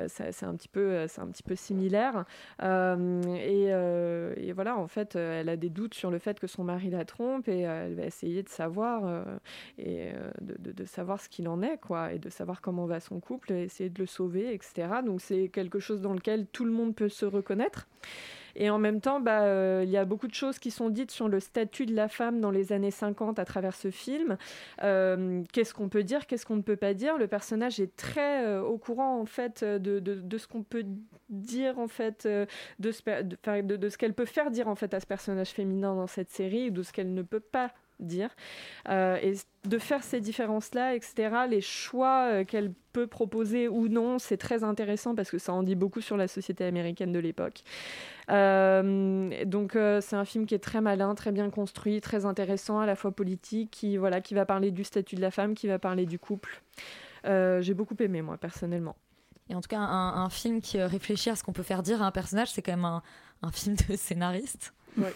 euh, c'est un petit peu, c'est un petit peu similaire. Et, voilà, en fait, elle a des doutes sur le fait que son mari la trompe et elle va essayer de savoir et de, savoir ce qu'il en est, quoi, et de savoir comment va son couple, essayer de le sauver, etc. Donc c'est quelque chose dans lequel tout le monde peut se reconnaître. Et en même temps, bah, euh, il y a beaucoup de choses qui sont dites sur le statut de la femme dans les années 50 à travers ce film. Euh, qu'est-ce qu'on peut dire, qu'est-ce qu'on ne peut pas dire? Le personnage est très euh, au courant en fait de, de- ce qu'on peut dire en fait, de ce, qu'elle peut faire dire en fait à ce personnage féminin dans cette série de ce qu'elle ne peut pas dire. Euh, et de faire ces différences-là, etc., les choix euh, qu'elle peut proposer ou non, c'est très intéressant parce que ça en dit beaucoup sur la société américaine de l'époque. Euh, donc euh, c'est un film qui est très malin, très bien construit, très intéressant, à la fois politique, qui, voilà, qui va parler du statut de la femme, qui va parler du couple. J'ai beaucoup aimé, moi, personnellement. Et en tout cas, un, un film qui réfléchit à ce qu'on peut faire dire à un personnage, c'est quand même un, un film de scénariste. Ouais.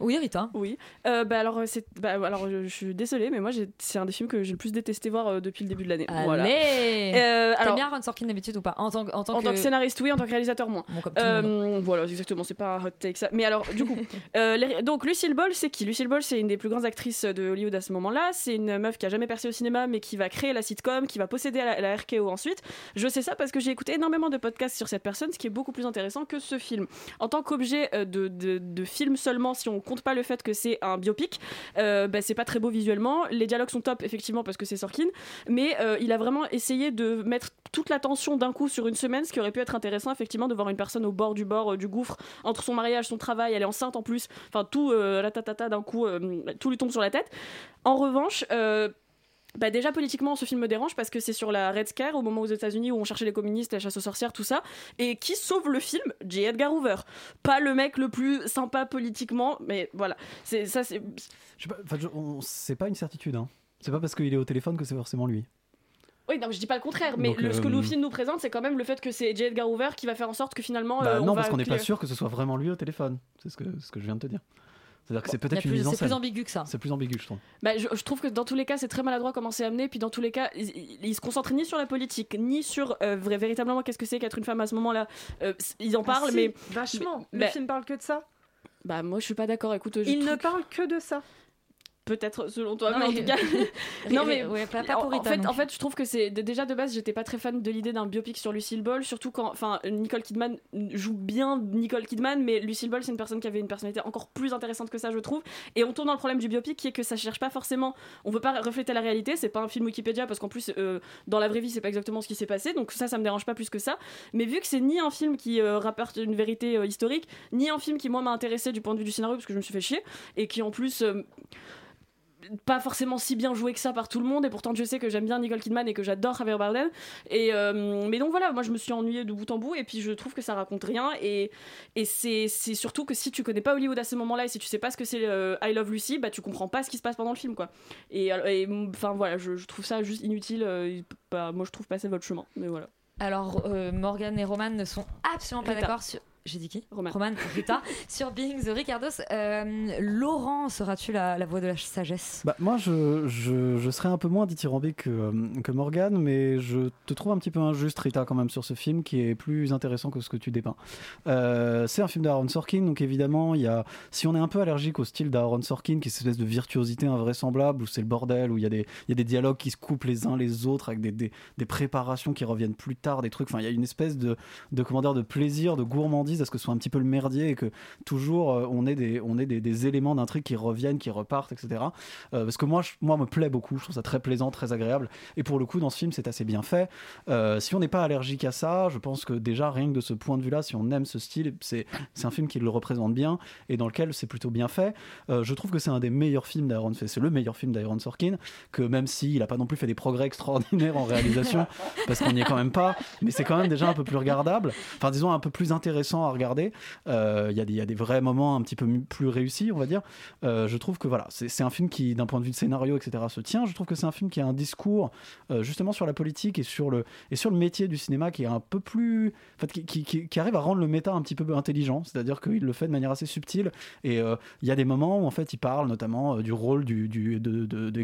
Oui, Rita. Oui. Euh, bah alors, euh, c'est, bah, alors, je, je suis désolée, mais moi, j'ai- c'est un des films que j'ai le plus détesté voir euh, depuis le début de l'année. Voilà. Allez Euh, T'aimes alors, bien Aaron Sorkin d'habitude ou pas? En tant, que- en tant en que... tant que scénariste, oui, en tant que réalisateur, moins. Bon, comme tout le monde. Euh, voilà, exactement, c'est pas un hot take ça. Mais alors, du coup, euh, les- donc Lucille Ball, c'est qui? Lucille Ball, c'est une des plus grandes actrices de Hollywood à ce moment-là. C'est une meuf qui a jamais percé au cinéma, mais qui va créer la sitcom, qui va posséder la, la RKO ensuite. Je sais ça parce que j'ai écouté énormément de podcasts sur cette personne, ce qui est beaucoup plus intéressant que ce film. En tant qu'objet euh, de, de, de film seulement, si on compte pas le fait que c'est un biopic, euh, bah, c'est pas très beau visuellement. Les dialogues sont top, effectivement, parce que c'est Sorkin, mais euh, il a vraiment essayé de mettre toute l'attention d'un coup sur une semaine, ce qui aurait pu être intéressant, effectivement, de voir une personne au bord du bord euh, du gouffre entre son mariage, son travail, elle est enceinte en plus, enfin tout, euh, la tatata d'un coup, tout lui tombe sur la tête. En revanche, bah déjà politiquement ce film me dérange parce que c'est sur la Red Scare au moment aux États-Unis où on cherchait les communistes, la chasse aux sorcières, tout ça. Et qui sauve le film? J. Edgar Hoover. Pas le mec le plus sympa politiquement, mais voilà. C'est ça, c'est. C'est pas une certitude. Hein. C'est pas parce qu'il est au téléphone que c'est forcément lui. Oui, non, je dis pas le contraire, mais Donc, le- ce que euh, le film nous présente, c'est quand même le fait que c'est J. Edgar Hoover qui va faire en sorte que finalement. Bah euh, on non, va parce qu'on n'est pas sûr que ce soit vraiment lui au téléphone. C'est ce que, ce que je viens de te dire. C'est-à-dire que c'est peut-être une plus- mise en c'est scène. plus ambigu que ça. C'est plus ambigu, je trouve. Bah, je, je trouve que dans tous les cas, c'est très maladroit comment c'est amené. Puis dans tous les cas, il, il- il se concentre ni sur la politique, ni sur euh, vrai- véritablement qu'est-ce que c'est qu'être une femme à ce moment-là. Euh, ils en Ah parlent, si, mais. Vachement. mais- le bah, film parle que de ça. Bah, moi, je suis pas d'accord. Écoute, je Il ne trouve- parle que de ça. Peut-être selon toi, Non, mais, en tout cas. non mais Ouais, pas- pour en, Rita fait, en fait, je trouve que c'est déjà de base, j'étais pas très fan de l'idée d'un biopic sur Lucille Ball, surtout quand, enfin, Nicole Kidman joue bien Nicole Kidman, mais Lucille Ball c'est une personne qui avait une personnalité encore plus intéressante que ça, je trouve. Et on tourne dans le problème du biopic qui est que ça cherche pas forcément, on veut pas refléter la réalité, c'est pas un film Wikipédia parce qu'en plus euh, dans la vraie vie c'est pas exactement ce qui s'est passé, donc ça, ça me dérange pas plus que ça. Mais vu que c'est ni un film qui euh, rapporte une vérité euh, historique, ni un film qui moi m'a intéressé du point de vue du scénario parce que je me suis fait chier et qui en plus pas forcément si bien joué que ça par tout le monde et pourtant je sais que j'aime bien Nicole Kidman et que j'adore Javier Bardem. Et euh, mais donc voilà moi je me suis ennuyée de bout en bout et puis je trouve que ça raconte rien et, et c'est surtout que si tu connais pas Hollywood à ce moment là et si tu sais pas ce que c'est euh, I Love Lucy bah tu comprends pas ce qui se passe pendant le film quoi. Et enfin voilà je, je trouve ça juste inutile euh, bah, moi je trouve passer votre chemin mais voilà. Alors, Morgan et Roman ne sont absolument pas d'accord sur. J'ai dit qui? Roman. Rita. sur Being the Ricardos. Euh, Laurent, seras-tu la, la voix de la sagesse? Bah, moi, je, je, je serais un peu moins dithyrambique que, euh, que Morgan, mais je te trouve un petit peu injuste, Rita, quand même, sur ce film qui est plus intéressant que ce que tu dépeins. Euh, c'est un film d'Aaron Sorkin, donc évidemment, il y a, si on est un peu allergique au style d'Aaron Sorkin, qui est cette espèce de virtuosité invraisemblable, où c'est le bordel, où il y, a des, il y a des dialogues qui se coupent les uns les autres, avec des, des, des préparations qui reviennent plus tard, des trucs, enfin, il y a une espèce de, de, comment dire, de plaisir, de gourmandise à ce que ce soit un petit peu le merdier et que toujours euh, on ait des, on ait des, des éléments d'intrigue qui reviennent, qui repartent, etc. Euh, parce que moi, je, moi, me plaît beaucoup, je trouve ça très plaisant, très agréable. Et pour le coup, dans ce film, c'est assez bien fait. Euh, si on n'est pas allergique à ça, je pense que déjà, rien que de ce point de vue-là, si on aime ce style, c'est un film qui le représente bien et dans lequel c'est plutôt bien fait. Je trouve que c'est un des meilleurs films d'Aaron c'est le meilleur film d'Aaron Sorkin, que même s'il n'a pas non plus fait des progrès extraordinaires en réalisation, parce qu'on n'y est quand même pas, mais c'est quand même déjà un peu plus regardable, enfin disons un peu plus intéressant à regarder. Euh, Il y, a des- vrais moments un petit peu plus réussis, on va dire. Euh, je trouve que voilà, c'est un film qui, d'un point de vue de scénario, etc., se tient. Je trouve que c'est un film qui a un discours euh, justement sur la politique et sur le et sur le métier du cinéma qui est un peu plus, en fait, qui, arrive à rendre le méta un petit peu intelligent. C'est-à-dire qu'il le fait de manière assez subtile. Et il y a des moments où en fait il parle notamment du rôle du, du de, de, de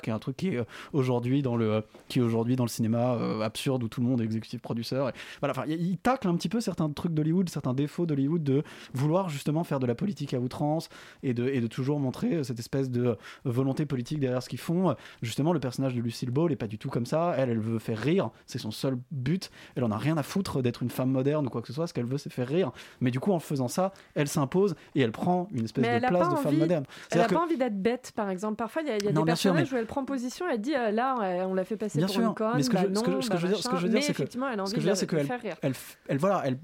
qui est un truc qui est aujourd'hui dans le qui dans le cinéma absurde où tout le monde est executive producer. Et voilà, enfin, il tacle un petit peu certains trucs d'Hollywood, certains défauts d'Hollywood de vouloir justement faire de la politique à outrance et de, et de toujours montrer euh, cette espèce de volonté politique derrière ce qu'ils font. Justement, le personnage de Lucille Ball est pas du tout comme ça. Elle, elle veut faire rire, c'est son seul but. Elle en a rien à foutre d'être une femme moderne ou quoi que ce soit. Ce qu'elle veut, c'est faire rire. Mais du coup, en faisant ça, elle s'impose et elle prend une espèce Mais de elle place de femme moderne. Elle n'a pas envie d'être bête, par exemple. Parfois, il y a, il y a Non, des sûr, personnages mais- où elle prend position, elle dit euh, là, euh, on l'a fait passer Bien pour sûr, une conne. mais ce que bah je, ce que je- non, ce que bah je veux dire, ce que je veux machin. dire, c'est que elle ce que je veux dire, c'est elle, f- elle, voilà, elle,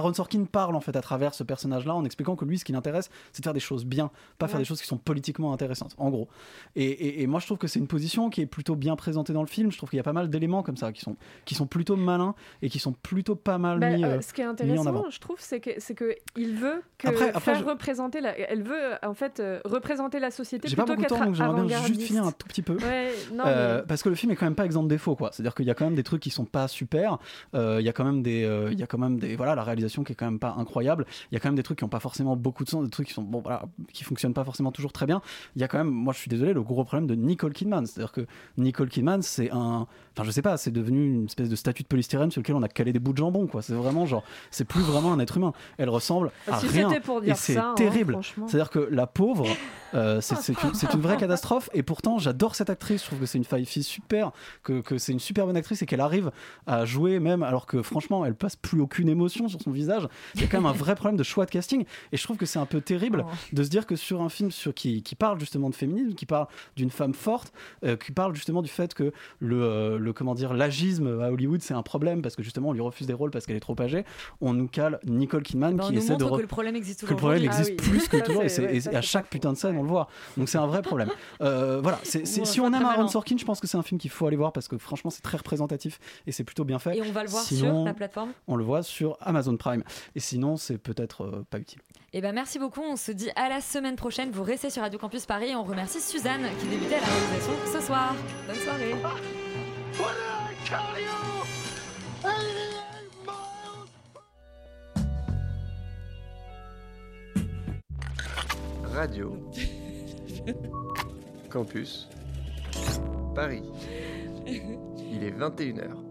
Aaron Sorkin parle en fait à travers ce personnage-là en expliquant que lui, ce qui l'intéresse, c'est de faire des choses bien, pas faire des choses qui sont politiquement intéressantes, en gros. Et, et- et moi, je trouve que c'est une position qui est plutôt bien présentée dans le film. Je trouve qu'il y a pas mal d'éléments comme ça qui sont, qui sont plutôt malins et qui sont plutôt pas mal Bah, mis, euh, euh, ce qui est intéressant, avant. je trouve, c'est que c'est que il veut que Après- après, faire je- représenter la, elle veut en fait euh, représenter la société J'ai pas plutôt beaucoup de qu'être temps, donc j'aimerais bien juste finir un tout petit peu. Ouais, non, Euh, mais- Parce que le film est quand même pas exempt de défauts, quoi. C'est-à-dire qu'il y a quand même des trucs qui sont pas super. Il y a quand même des, il y a quand même des, voilà, la réalisation réalisation qui est quand même pas incroyable. Il y a quand même des trucs qui ont pas forcément beaucoup de sens, des trucs qui sont bon voilà, qui fonctionnent pas forcément toujours très bien. Il y a quand même, moi je suis désolé, le gros problème de Nicole Kidman, c'est-à-dire que Nicole Kidman c'est un, enfin je sais pas, c'est devenu une espèce de statue de polystyrène sur lequel on a calé des bouts de jambon quoi. C'est vraiment genre, c'est plus vraiment un être humain. Elle ressemble à Si rien et c'est hein, terrible. c'est-à-dire que la pauvre, euh, c'est une, vraie catastrophe. Et pourtant, j'adore cette actrice. Je trouve que c'est une fille fille super, que, que c'est une super bonne actrice et qu'elle arrive à jouer même alors que franchement, elle passe plus aucune émotion sur son visage. Il y a quand même un vrai problème de choix de casting. Et je trouve que c'est un peu terrible de se dire que sur un film sur, qui, qui parle justement de féminisme, qui parle d'une femme forte, euh, qui parle justement du fait que le, euh, le comment dire, l'agisme à Hollywood, c'est un problème parce que justement, on lui refuse des rôles parce qu'elle est trop âgée. On nous cale Nicole Kidman on qui essaie de que le problème existe que le problème existe Ah oui. plus que Ça, toujours et, ouais, à chaque putain de scène on le voit donc c'est un vrai problème Euh, voilà Bon, si on aime Aaron. Sorkin je pense que c'est un film qu'il faut aller voir parce que franchement c'est très représentatif et c'est plutôt bien fait Et on va le voir Sinon, sur la plateforme? on le voit sur Amazon Prime et sinon c'est peut-être euh, pas utile Et ben merci beaucoup, on se dit à la semaine prochaine. Vous restez sur Radio Campus Paris et on remercie Suzanne qui débutait à la réalisation ce soir. Bonne soirée. Radio. Campus. Paris. Il est 21h.